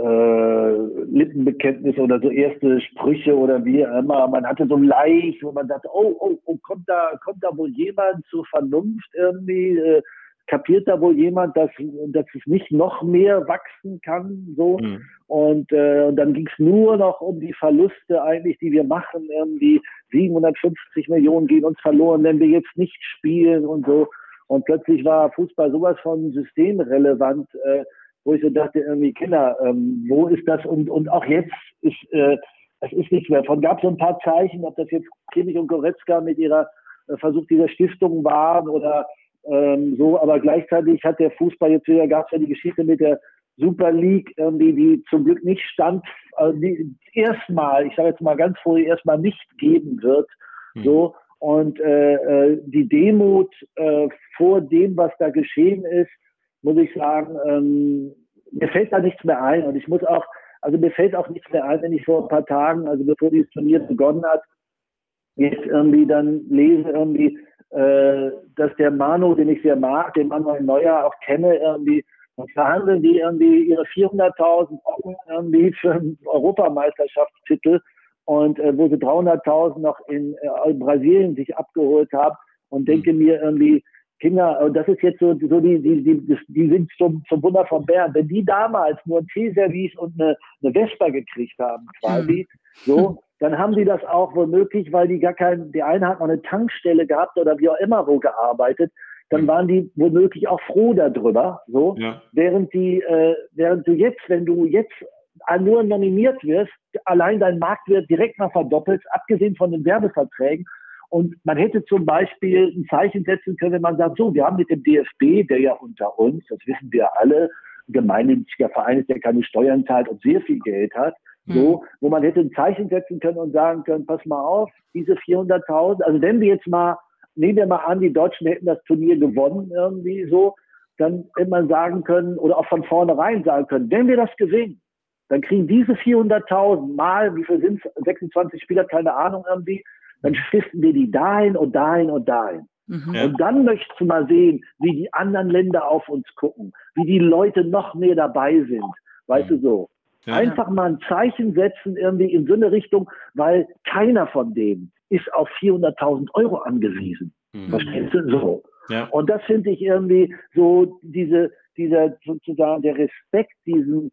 äh, Lippenbekenntnisse oder so erste Sprüche oder wie immer. Man hatte so leicht, wo man dachte, oh, oh, oh, kommt da, kommt da wohl jemand zur Vernunft irgendwie? Äh, kapiert da wohl jemand, dass, dass es nicht noch mehr wachsen kann? So. Mhm. Und, äh, und dann ging es nur noch um die Verluste eigentlich, die wir machen. Irgendwie 750 Millionen gehen uns verloren, wenn wir jetzt nicht spielen und so. Und plötzlich war Fußball sowas von systemrelevant. Äh, wo ich so dachte, irgendwie, Kinder, ähm, wo ist das? Und, und auch jetzt ist, äh, es ist nichts mehr. Von gab es so ein paar Zeichen, ob das jetzt Kimmich und Goretzka mit ihrer äh, Versuch dieser Stiftung waren oder ähm, so, aber gleichzeitig hat der Fußball jetzt wieder, gab es ja die Geschichte mit der Super League, irgendwie, die zum Glück nicht stand, also die erstmal, ich sage jetzt mal ganz vorher, erstmal nicht geben wird. Mhm. So, und äh, äh, die Demut äh, vor dem, was da geschehen ist, muss ich sagen, ähm, mir fällt da nichts mehr ein. Und ich muss auch, also mir fällt auch nichts mehr ein, wenn ich vor ein paar Tagen, also bevor dieses Turnier begonnen hat, jetzt irgendwie dann lese irgendwie, äh, dass der Manu, den ich sehr mag, den Manuel Neuer auch kenne, irgendwie, und verhandeln die irgendwie ihre 400.000 Euro irgendwie für einen Europameisterschaftstitel und äh, wo sie 300.000 noch in, äh, in Brasilien sich abgeholt haben und denke mir irgendwie, Kinder, und das ist jetzt so, so die, die, die, die sind zum, zum Wunder von Bern. Wenn die damals nur ein Teeservice und eine, eine Vespa gekriegt haben, quasi, mhm. so, dann haben die das auch womöglich, weil die gar kein, die eine hat noch eine Tankstelle gehabt oder wie auch immer wo gearbeitet, dann waren die womöglich auch froh darüber, so, ja. während die, äh, während du jetzt, wenn du jetzt nur nominiert wirst, allein dein Marktwert direkt mal verdoppelt, abgesehen von den Werbeverträgen und man hätte zum Beispiel ein Zeichen setzen können, wenn man sagt, so, wir haben mit dem DFB, der ja unter uns, das wissen wir alle, gemeinnütziger Verein ist, der keine Steuern zahlt und sehr viel Geld hat, hm. so, wo man hätte ein Zeichen setzen können und sagen können, pass mal auf, diese 400.000, also wenn wir jetzt mal, nehmen wir mal an, die Deutschen hätten das Turnier gewonnen irgendwie so, dann hätte man sagen können oder auch von vornherein sagen können, wenn wir das gewinnen, dann kriegen diese 400.000 mal, wie viel sind es, 26 Spieler, keine Ahnung irgendwie, dann stiften wir die dahin und dahin und dahin. Mhm. Und dann möchtest du mal sehen, wie die anderen Länder auf uns gucken, wie die Leute noch mehr dabei sind. Weißt mhm. du so? Ja. Einfach mal ein Zeichen setzen irgendwie in so eine Richtung, weil keiner von denen ist auf 400.000 Euro angewiesen. Mhm. Verstehst du? So. Ja. Und das finde ich irgendwie so diese, dieser sozusagen der Respekt diesen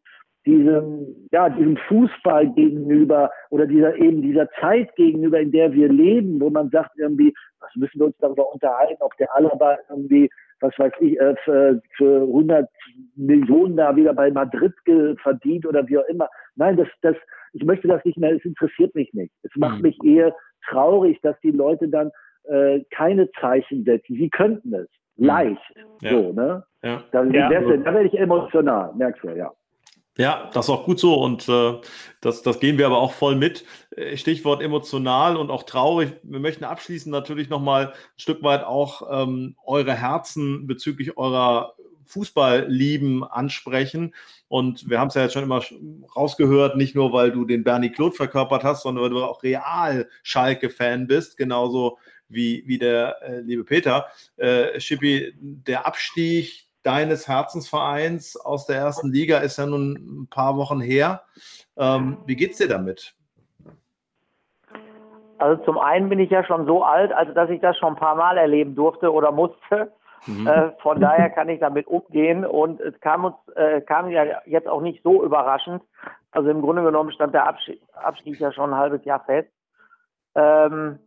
diesem, ja, diesem Fußball gegenüber oder dieser eben dieser Zeit gegenüber, in der wir leben, wo man sagt irgendwie, was müssen wir uns darüber unterhalten, ob der Alaba irgendwie, was weiß ich, äh, für, für 100 Millionen da wieder bei Madrid verdient oder wie auch immer. Nein, das, das, ich möchte das nicht mehr, es interessiert mich nicht. Es macht mhm. mich eher traurig, dass die Leute dann äh, keine Zeichen setzen. Sie könnten es. Mhm. Leicht. Ja. So, ne? Ja. Da, ja. da werde ich emotional, merkst du, ja. Ja, das ist auch gut so und äh, das, das gehen wir aber auch voll mit. Äh, Stichwort emotional und auch traurig. Wir möchten abschließend natürlich nochmal ein Stück weit auch ähm, eure Herzen bezüglich eurer Fußballlieben ansprechen. Und wir haben es ja jetzt schon immer rausgehört, nicht nur, weil du den Bernie Claude verkörpert hast, sondern weil du auch real Schalke-Fan bist, genauso wie, wie der äh, liebe Peter. Äh, Schippi, der Abstieg deines Herzensvereins aus der ersten Liga ist ja nun ein paar Wochen her. Ähm, wie geht's dir damit? Also zum einen bin ich ja schon so alt, also dass ich das schon ein paar Mal erleben durfte oder musste. Mhm. Äh, von daher kann ich damit umgehen und es kam uns äh, kam ja jetzt auch nicht so überraschend. Also im Grunde genommen stand der Abstieg, Abstieg ja schon ein halbes Jahr fest. Ähm,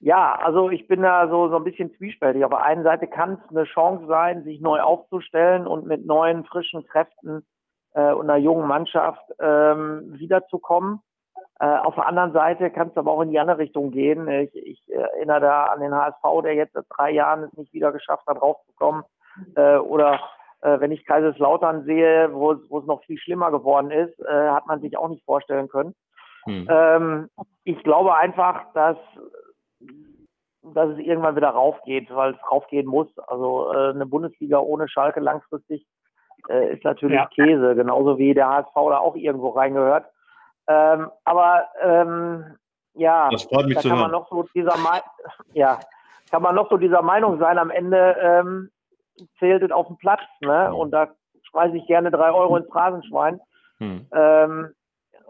ja, also ich bin da so, so ein bisschen zwiespältig. Auf der einen Seite kann es eine Chance sein, sich neu aufzustellen und mit neuen, frischen Kräften äh, und einer jungen Mannschaft ähm, wiederzukommen. Äh, auf der anderen Seite kann es aber auch in die andere Richtung gehen. Ich, ich erinnere da an den HSV, der jetzt seit drei Jahren es nicht wieder geschafft hat, rauszukommen. Äh, oder äh, wenn ich Kaiserslautern sehe, wo, wo es noch viel schlimmer geworden ist, äh, hat man sich auch nicht vorstellen können. Hm. Ähm, ich glaube einfach, dass, dass es irgendwann wieder raufgeht, weil es raufgehen muss. Also äh, eine Bundesliga ohne Schalke langfristig äh, ist natürlich ja. Käse, genauso wie der HSV da auch irgendwo reingehört. Ähm, aber ähm, ja, das freut mich da zu kann hören. man noch so dieser Me ja, kann man noch so dieser Meinung sein, am Ende ähm, zählt es auf dem Platz, ne? Und da schmeiße ich gerne drei Euro ins Rasenschwein. Hm. Ähm,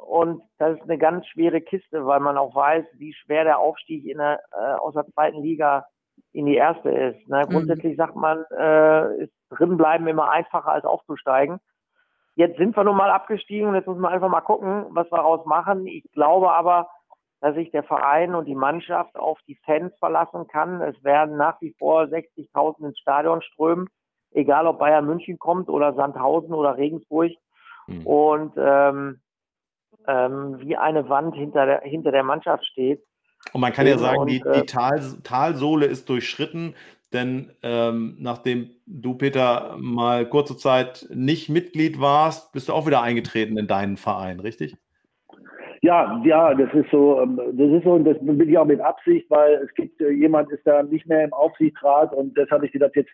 und das ist eine ganz schwere Kiste, weil man auch weiß, wie schwer der Aufstieg in der, äh, aus der zweiten Liga in die erste ist. Ne? Grundsätzlich mhm. sagt man, äh, ist drinbleiben immer einfacher als aufzusteigen. Jetzt sind wir nun mal abgestiegen und jetzt müssen wir einfach mal gucken, was wir daraus machen. Ich glaube aber, dass sich der Verein und die Mannschaft auf die Fans verlassen kann. Es werden nach wie vor 60.000 ins Stadion strömen, egal ob Bayern München kommt oder Sandhausen oder Regensburg. Mhm. Und ähm, ähm, wie eine Wand hinter der, hinter der Mannschaft steht. Und man kann ja sagen, und, die, die äh, Tal, Talsohle ist durchschritten. Denn ähm, nachdem du, Peter, mal kurze Zeit nicht Mitglied warst, bist du auch wieder eingetreten in deinen Verein, richtig? Ja, ja, das ist so, ähm, das ist so, und das bin ich auch mit Absicht, weil es gibt, äh, jemand ist da nicht mehr im Aufsichtsrat und das habe ich gedacht, jetzt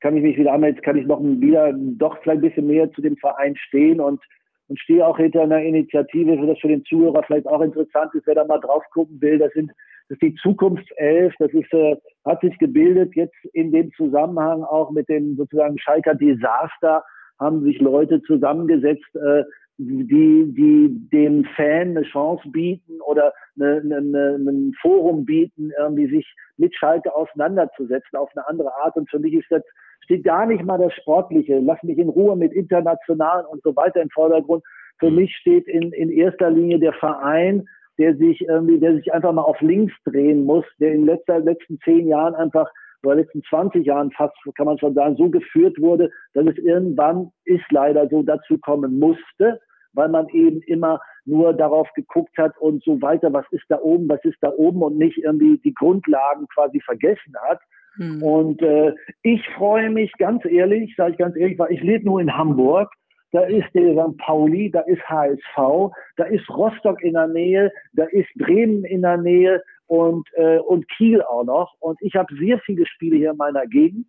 kann ich mich wieder anmelden, jetzt kann ich noch wieder doch vielleicht ein bisschen mehr zu dem Verein stehen und, und stehe auch hinter einer Initiative, für das für den Zuhörer vielleicht auch interessant ist, wer da mal drauf gucken will. Das sind das ist die Zukunftself, das ist, äh, hat sich gebildet jetzt in dem Zusammenhang auch mit dem sozusagen Schalker Desaster, haben sich Leute zusammengesetzt, äh, die, die dem Fan eine Chance bieten oder eine, eine, ein Forum bieten, irgendwie sich mit Schalke auseinanderzusetzen auf eine andere Art. Und für mich ist das, steht gar nicht mal das Sportliche. Lass mich in Ruhe mit internationalen und so weiter im Vordergrund. Für mich steht in, in erster Linie der Verein, der sich irgendwie, der sich einfach mal auf links drehen muss, der in den letzten, letzten zehn Jahren einfach oder letzten 20 Jahren fast, kann man schon sagen, so geführt wurde, dass es irgendwann ist leider so dazu kommen musste, weil man eben immer nur darauf geguckt hat und so weiter, was ist da oben, was ist da oben und nicht irgendwie die Grundlagen quasi vergessen hat. Hm. Und äh, ich freue mich ganz ehrlich, sage ich ganz ehrlich, weil ich lebe nur in Hamburg da ist der St. Pauli, da ist HSV, da ist Rostock in der Nähe, da ist Bremen in der Nähe und, äh, und Kiel auch noch. Und ich habe sehr viele Spiele hier in meiner Gegend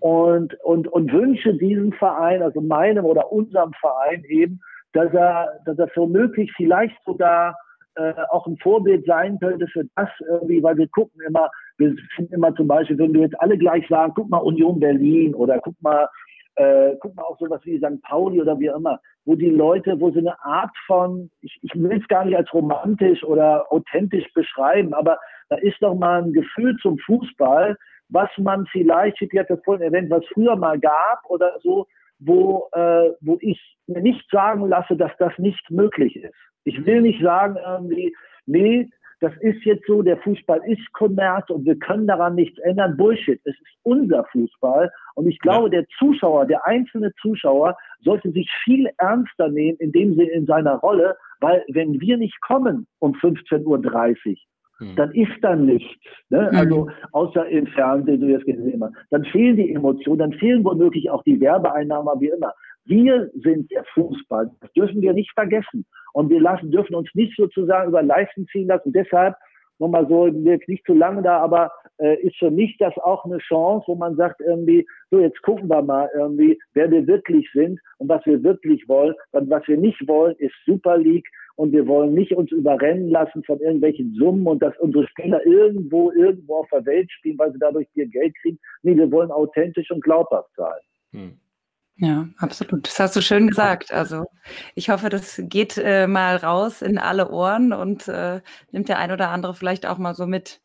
und, und, und wünsche diesem Verein, also meinem oder unserem Verein eben, dass er, dass er für möglich vielleicht sogar äh, auch ein Vorbild sein könnte für das irgendwie, weil wir gucken immer, wir finden immer zum Beispiel, wenn wir jetzt alle gleich sagen, guck mal Union Berlin oder guck mal äh, guck mal auch sowas wie St. Pauli oder wie immer, wo die Leute, wo so eine Art von, ich, ich will es gar nicht als romantisch oder authentisch beschreiben, aber da ist doch mal ein Gefühl zum Fußball, was man vielleicht, ich hatte vorhin erwähnt, was früher mal gab oder so, wo, äh, wo ich mir nicht sagen lasse, dass das nicht möglich ist. Ich will nicht sagen irgendwie, nee, das ist jetzt so, der Fußball ist Kommerz und wir können daran nichts ändern. Bullshit. Es ist unser Fußball. Und ich glaube, ja. der Zuschauer, der einzelne Zuschauer sollte sich viel ernster nehmen in dem Sinne in seiner Rolle, weil wenn wir nicht kommen um 15.30 Uhr, hm. dann ist da nichts. Ne? Mhm. Also außer im Fernsehen, du das gesehen hast. Dann fehlen die Emotionen, dann fehlen womöglich auch die Werbeeinnahmen, wie immer. Wir sind der Fußball. Das dürfen wir nicht vergessen. Und wir lassen, dürfen uns nicht sozusagen über Leisten ziehen lassen. Deshalb nochmal so, jetzt nicht zu lange da, aber äh, ist für mich das auch eine Chance, wo man sagt irgendwie, so jetzt gucken wir mal irgendwie, wer wir wirklich sind und was wir wirklich wollen. Und was wir nicht wollen, ist Super League und wir wollen nicht uns überrennen lassen von irgendwelchen Summen und dass unsere Spieler irgendwo, irgendwo auf der Welt spielen, weil sie dadurch ihr Geld kriegen. Nee, wir wollen authentisch und glaubhaft sein. Hm. Ja, absolut. Das hast du schön gesagt. Also ich hoffe, das geht äh, mal raus in alle Ohren und äh, nimmt der ein oder andere vielleicht auch mal so mit.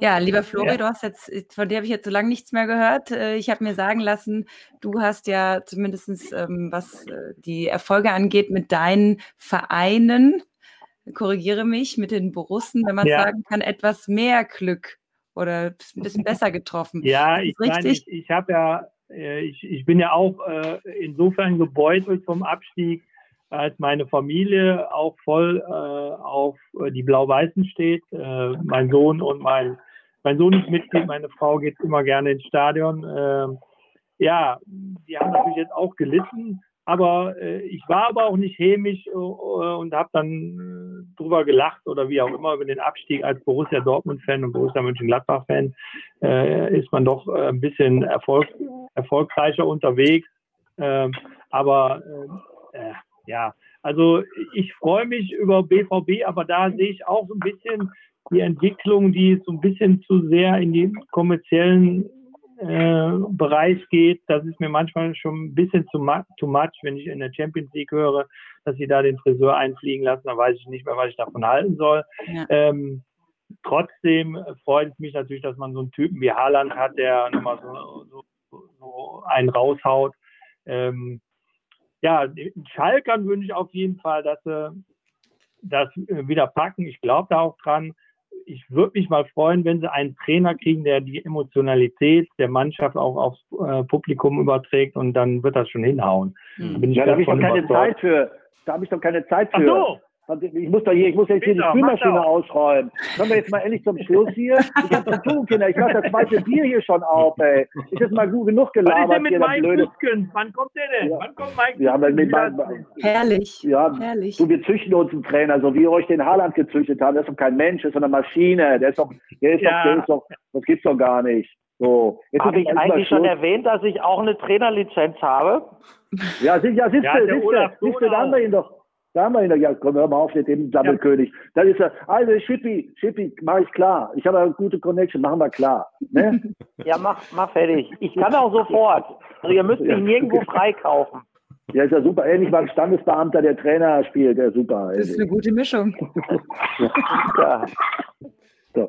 Ja, lieber Flori, ja. du hast jetzt, von dir habe ich jetzt so lange nichts mehr gehört. Äh, ich habe mir sagen lassen, du hast ja zumindest, ähm, was äh, die Erfolge angeht, mit deinen Vereinen, korrigiere mich, mit den Borussen, wenn man ja. sagen kann, etwas mehr Glück oder ein bisschen besser getroffen. Ja, ich, richtig? ich, ich habe ja, ich, ich bin ja auch insofern gebeutelt vom Abstieg, als meine Familie auch voll äh, auf die Blau-Weißen steht. Äh, mein Sohn und mein mein Sohn ist Mitglied, meine Frau geht immer gerne ins Stadion. Ähm, ja, die haben natürlich jetzt auch gelitten, aber äh, ich war aber auch nicht hämisch äh, und habe dann äh, drüber gelacht oder wie auch immer über den Abstieg als Borussia Dortmund-Fan und Borussia Mönchengladbach-Fan äh, ist man doch äh, ein bisschen Erfolg, erfolgreicher unterwegs. Ähm, aber äh, ja, also ich freue mich über BVB, aber da sehe ich auch so ein bisschen die Entwicklung, die so ein bisschen zu sehr in den kommerziellen äh, Bereich geht. Das ist mir manchmal schon ein bisschen zu too much, wenn ich in der Champions League höre, dass sie da den Friseur einfliegen lassen. Da weiß ich nicht mehr, was ich davon halten soll. Ja. Ähm, trotzdem freut es mich natürlich, dass man so einen Typen wie Haaland hat, der nochmal so, so, so einen raushaut. Ähm, ja, den Schalkern wünsche ich auf jeden Fall, dass sie das wieder packen. Ich glaube da auch dran ich würde mich mal freuen, wenn sie einen Trainer kriegen, der die Emotionalität der Mannschaft auch aufs äh, Publikum überträgt und dann wird das schon hinhauen. Hm. Da bin ich ja, da habe ich doch keine Zeit für. Da habe ich doch keine Zeit für. Ach so. Ich muss doch hier, ich muss jetzt hier die Spülmaschine ausräumen. Können wir jetzt mal endlich zum Schluss hier? Ich habe zu tun, Kinder. Ich mache das zweite Bier hier schon auf, ey. Ist jetzt mal gut genug gelabert. Was ist denn mit Mike blöde... Wann kommt der denn? Ja. Wann kommt Mike ja, mit mein, Herrlich. Ja, Herrlich. Du, wir züchten uns einen Trainer, so wie ihr euch den Haaland gezüchtet habt. Der ist doch kein Mensch, der ist doch eine Maschine. Der ist doch, der ist ja. doch, der ist doch, das gibt's doch gar nicht. So. Habe ich eigentlich schon erwähnt, dass ich auch eine Trainerlizenz habe? Ja, siehst ja, du, siehst du, siehst du, da haben wir ihn doch. Da haben wir ihn, ja, komm, hör mal auf mit dem Doppelkönig. Ja. Dann ist er, also Schippi, Schippi, mach ich klar. Ich habe eine gute Connection, machen wir klar. Ne? ja, mach, mach fertig. Ich kann auch sofort. Also ihr müsst mich nirgendwo freikaufen. Ja, ist ja super. Ähnlich mal ein Standesbeamter, der Trainer spielt. Ja, super. Das ist eine gute Mischung. ja. So.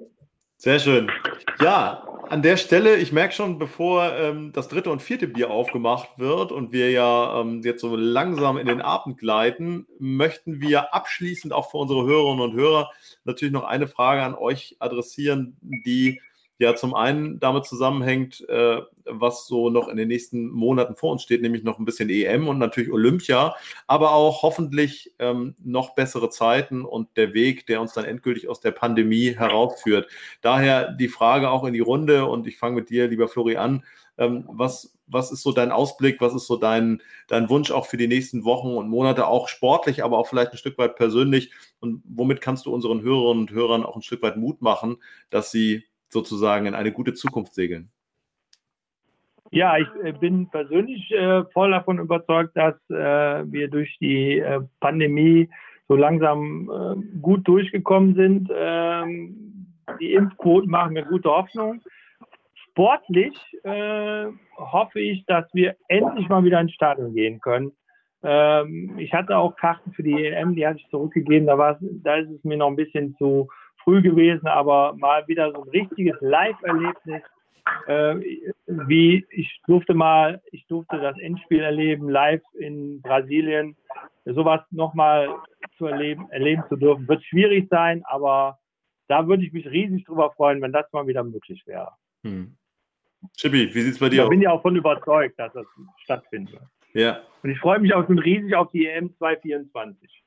Sehr schön. Ja, an der Stelle, ich merke schon, bevor ähm, das dritte und vierte Bier aufgemacht wird und wir ja ähm, jetzt so langsam in den Abend gleiten, möchten wir abschließend auch für unsere Hörerinnen und Hörer natürlich noch eine Frage an euch adressieren, die ja zum einen damit zusammenhängt, äh, was so noch in den nächsten Monaten vor uns steht, nämlich noch ein bisschen EM und natürlich Olympia, aber auch hoffentlich ähm, noch bessere Zeiten und der Weg, der uns dann endgültig aus der Pandemie herausführt. Daher die Frage auch in die Runde und ich fange mit dir, lieber Flori, an. Ähm, was, was ist so dein Ausblick? Was ist so dein, dein Wunsch auch für die nächsten Wochen und Monate, auch sportlich, aber auch vielleicht ein Stück weit persönlich? Und womit kannst du unseren Hörerinnen und Hörern auch ein Stück weit Mut machen, dass sie sozusagen in eine gute Zukunft segeln? Ja, ich äh, bin persönlich äh, voll davon überzeugt, dass äh, wir durch die äh, Pandemie so langsam äh, gut durchgekommen sind. Ähm, die Impfquoten machen mir gute Hoffnung. Sportlich äh, hoffe ich, dass wir endlich mal wieder ins Stadion gehen können. Ähm, ich hatte auch Karten für die EM, die hatte ich zurückgegeben. Da, da ist es mir noch ein bisschen zu früh gewesen, aber mal wieder so ein richtiges Live-Erlebnis. Äh, wie ich durfte mal, ich durfte das Endspiel erleben live in Brasilien. Sowas nochmal zu erleben, erleben zu dürfen, wird schwierig sein, aber da würde ich mich riesig drüber freuen, wenn das mal wieder möglich wäre. Hm. Chippy, wie sieht es bei dir aus? Ich bin ja auch von überzeugt, dass das stattfindet. Ja. Und ich freue mich auch schon riesig auf die EM 224.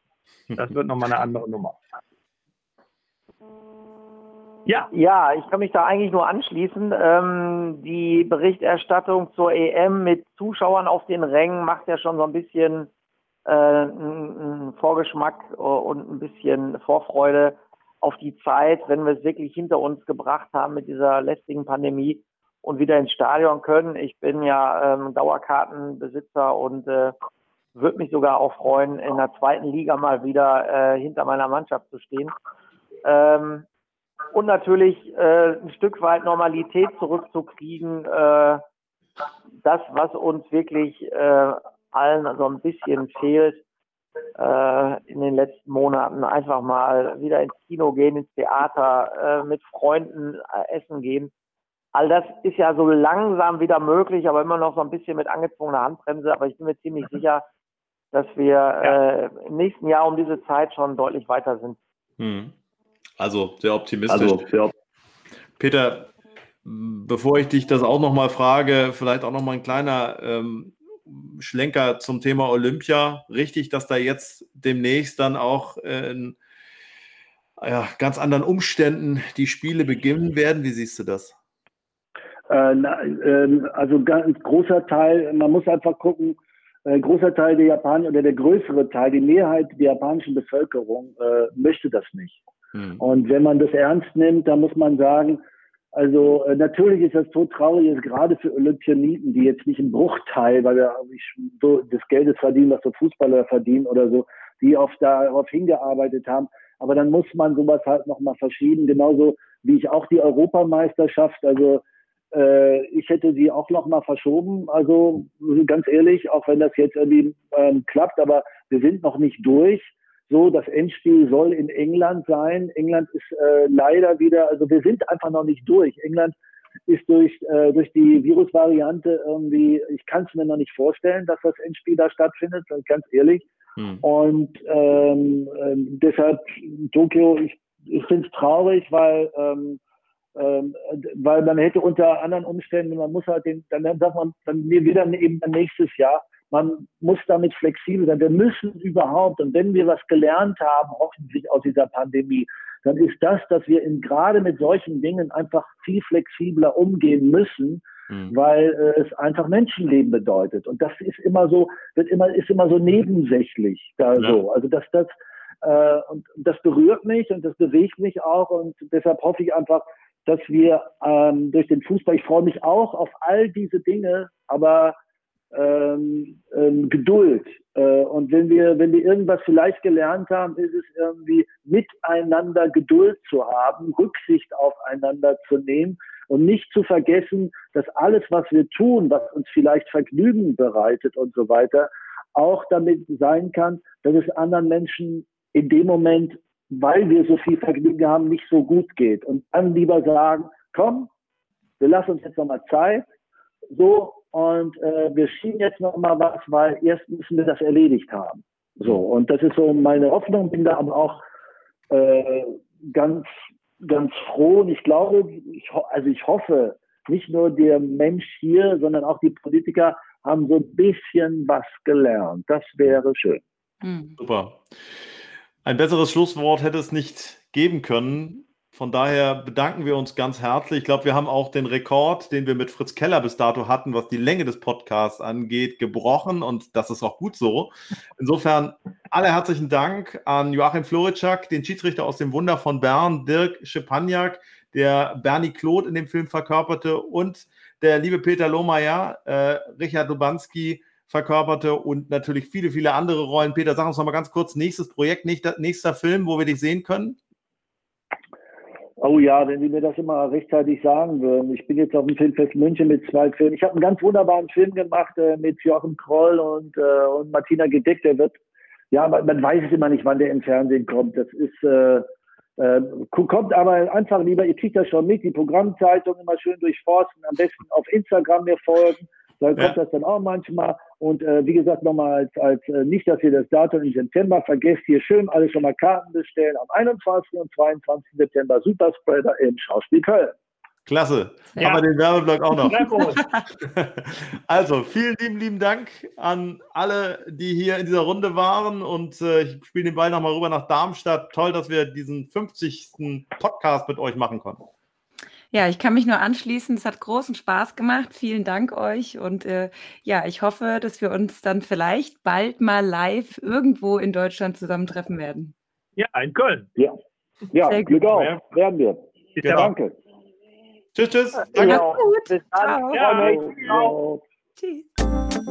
Das wird nochmal eine andere Nummer. Ja. Ja, ich kann mich da eigentlich nur anschließen. Ähm, die Berichterstattung zur EM mit Zuschauern auf den Rängen macht ja schon so ein bisschen äh, einen Vorgeschmack und ein bisschen Vorfreude auf die Zeit, wenn wir es wirklich hinter uns gebracht haben mit dieser lästigen Pandemie und wieder ins Stadion können. Ich bin ja ähm, Dauerkartenbesitzer und äh, würde mich sogar auch freuen, in der zweiten Liga mal wieder äh, hinter meiner Mannschaft zu stehen. Ähm, und natürlich äh, ein Stück weit Normalität zurückzukriegen. Äh, das, was uns wirklich äh, allen so ein bisschen fehlt äh, in den letzten Monaten, einfach mal wieder ins Kino gehen, ins Theater, äh, mit Freunden äh, essen gehen. All das ist ja so langsam wieder möglich, aber immer noch so ein bisschen mit angezogener Handbremse. Aber ich bin mir ziemlich mhm. sicher, dass wir ja. im nächsten Jahr um diese Zeit schon deutlich weiter sind. Hm. Also sehr optimistisch. Also, ja. Peter, bevor ich dich das auch nochmal frage, vielleicht auch nochmal ein kleiner ähm, Schlenker zum Thema Olympia. Richtig, dass da jetzt demnächst dann auch äh, in ja, ganz anderen Umständen die Spiele beginnen werden. Wie siehst du das? Äh, na, äh, also ganz großer Teil, man muss einfach gucken, ein großer Teil der Japaner oder der größere Teil, die Mehrheit der japanischen Bevölkerung äh, möchte das nicht. Mhm. Und wenn man das ernst nimmt, dann muss man sagen, also äh, natürlich ist das so traurig, ist gerade für Olympianiten, die jetzt nicht einen Bruchteil, weil wir so des Geldes verdienen, was so Fußballer verdienen oder so, die oft darauf hingearbeitet haben. Aber dann muss man sowas halt nochmal verschieben, genauso wie ich auch die Europameisterschaft, also äh, ich hätte sie auch nochmal verschoben, also ganz ehrlich, auch wenn das jetzt irgendwie ähm, klappt, aber wir sind noch nicht durch so, das Endspiel soll in England sein. England ist äh, leider wieder, also wir sind einfach noch nicht durch. England ist durch, äh, durch die Virusvariante irgendwie, ich kann es mir noch nicht vorstellen, dass das Endspiel da stattfindet, ganz ehrlich. Hm. Und ähm, äh, deshalb Tokio, ich, ich finde es traurig, weil ähm, ähm, weil man hätte unter anderen Umständen, man muss halt den, dann sagt man, dann wieder eben nächstes Jahr man muss damit flexibel sein. Wir müssen überhaupt, und wenn wir was gelernt haben, hoffentlich aus dieser Pandemie, dann ist das, dass wir in, gerade mit solchen Dingen einfach viel flexibler umgehen müssen, mhm. weil äh, es einfach Menschenleben bedeutet. Und das ist immer so, wird immer, ist immer so nebensächlich da ja. so. Also dass das, äh, und das berührt mich und das bewegt mich auch und deshalb hoffe ich einfach, dass wir ähm, durch den Fußball, ich freue mich auch auf all diese Dinge, aber ähm, ähm, Geduld. Äh, und wenn wir, wenn wir irgendwas vielleicht gelernt haben, ist es irgendwie miteinander Geduld zu haben, Rücksicht aufeinander zu nehmen und nicht zu vergessen, dass alles, was wir tun, was uns vielleicht Vergnügen bereitet und so weiter, auch damit sein kann, dass es anderen Menschen in dem Moment, weil wir so viel Vergnügen haben, nicht so gut geht. Und dann lieber sagen, komm, wir lassen uns jetzt nochmal Zeit. So, und äh, wir schieben jetzt noch mal was, weil erst müssen wir das erledigt haben. So, und das ist so meine Hoffnung, bin da aber auch äh, ganz, ganz froh und ich glaube, ich, also ich hoffe, nicht nur der Mensch hier, sondern auch die Politiker haben so ein bisschen was gelernt. Das wäre schön. Mhm. Super. Ein besseres Schlusswort hätte es nicht geben können. Von daher bedanken wir uns ganz herzlich. Ich glaube, wir haben auch den Rekord, den wir mit Fritz Keller bis dato hatten, was die Länge des Podcasts angeht, gebrochen und das ist auch gut so. Insofern alle herzlichen Dank an Joachim Floritschak, den Schiedsrichter aus dem Wunder von Bern, Dirk Schepaniak, der Bernie Claude in dem Film verkörperte und der liebe Peter Lohmeier, äh, Richard Lubanski verkörperte und natürlich viele, viele andere Rollen. Peter, sag uns noch mal ganz kurz, nächstes Projekt, nächster Film, wo wir dich sehen können? Oh ja, wenn Sie mir das immer rechtzeitig sagen würden. Ich bin jetzt auf dem Filmfest München mit zwei Filmen. Ich habe einen ganz wunderbaren Film gemacht äh, mit Joachim Kroll und, äh, und Martina Gedeck. Der wird, ja, man, man, weiß es immer nicht, wann der im Fernsehen kommt. Das ist, äh, äh, kommt aber einfach lieber, ihr kriegt das schon mit, die Programmzeitung immer schön durchforsten, am besten auf Instagram mir folgen. Da kommt ja. das dann auch manchmal. Und äh, wie gesagt, nochmal als, als äh, nicht, dass ihr das Datum im September vergesst, hier schön alle schon mal Karten bestellen. Am 21. und 22. September Superspreader im Schauspiel Köln. Klasse. Ja. Haben wir den Werbeblock auch noch. also, vielen lieben, lieben Dank an alle, die hier in dieser Runde waren. Und äh, ich spiele den Ball nochmal rüber nach Darmstadt. Toll, dass wir diesen 50. Podcast mit euch machen konnten. Ja, ich kann mich nur anschließen. Es hat großen Spaß gemacht. Vielen Dank euch. Und äh, ja, ich hoffe, dass wir uns dann vielleicht bald mal live irgendwo in Deutschland zusammentreffen werden. Ja, in Köln. Ja. Ja, Sehr Glück gut. auf. Ja. Werden wir. Genau. Danke. Tschüss, tschüss. Ja, Danke. gut. bis dann. Ciao. Ja, ciao. Ja. Tschüss.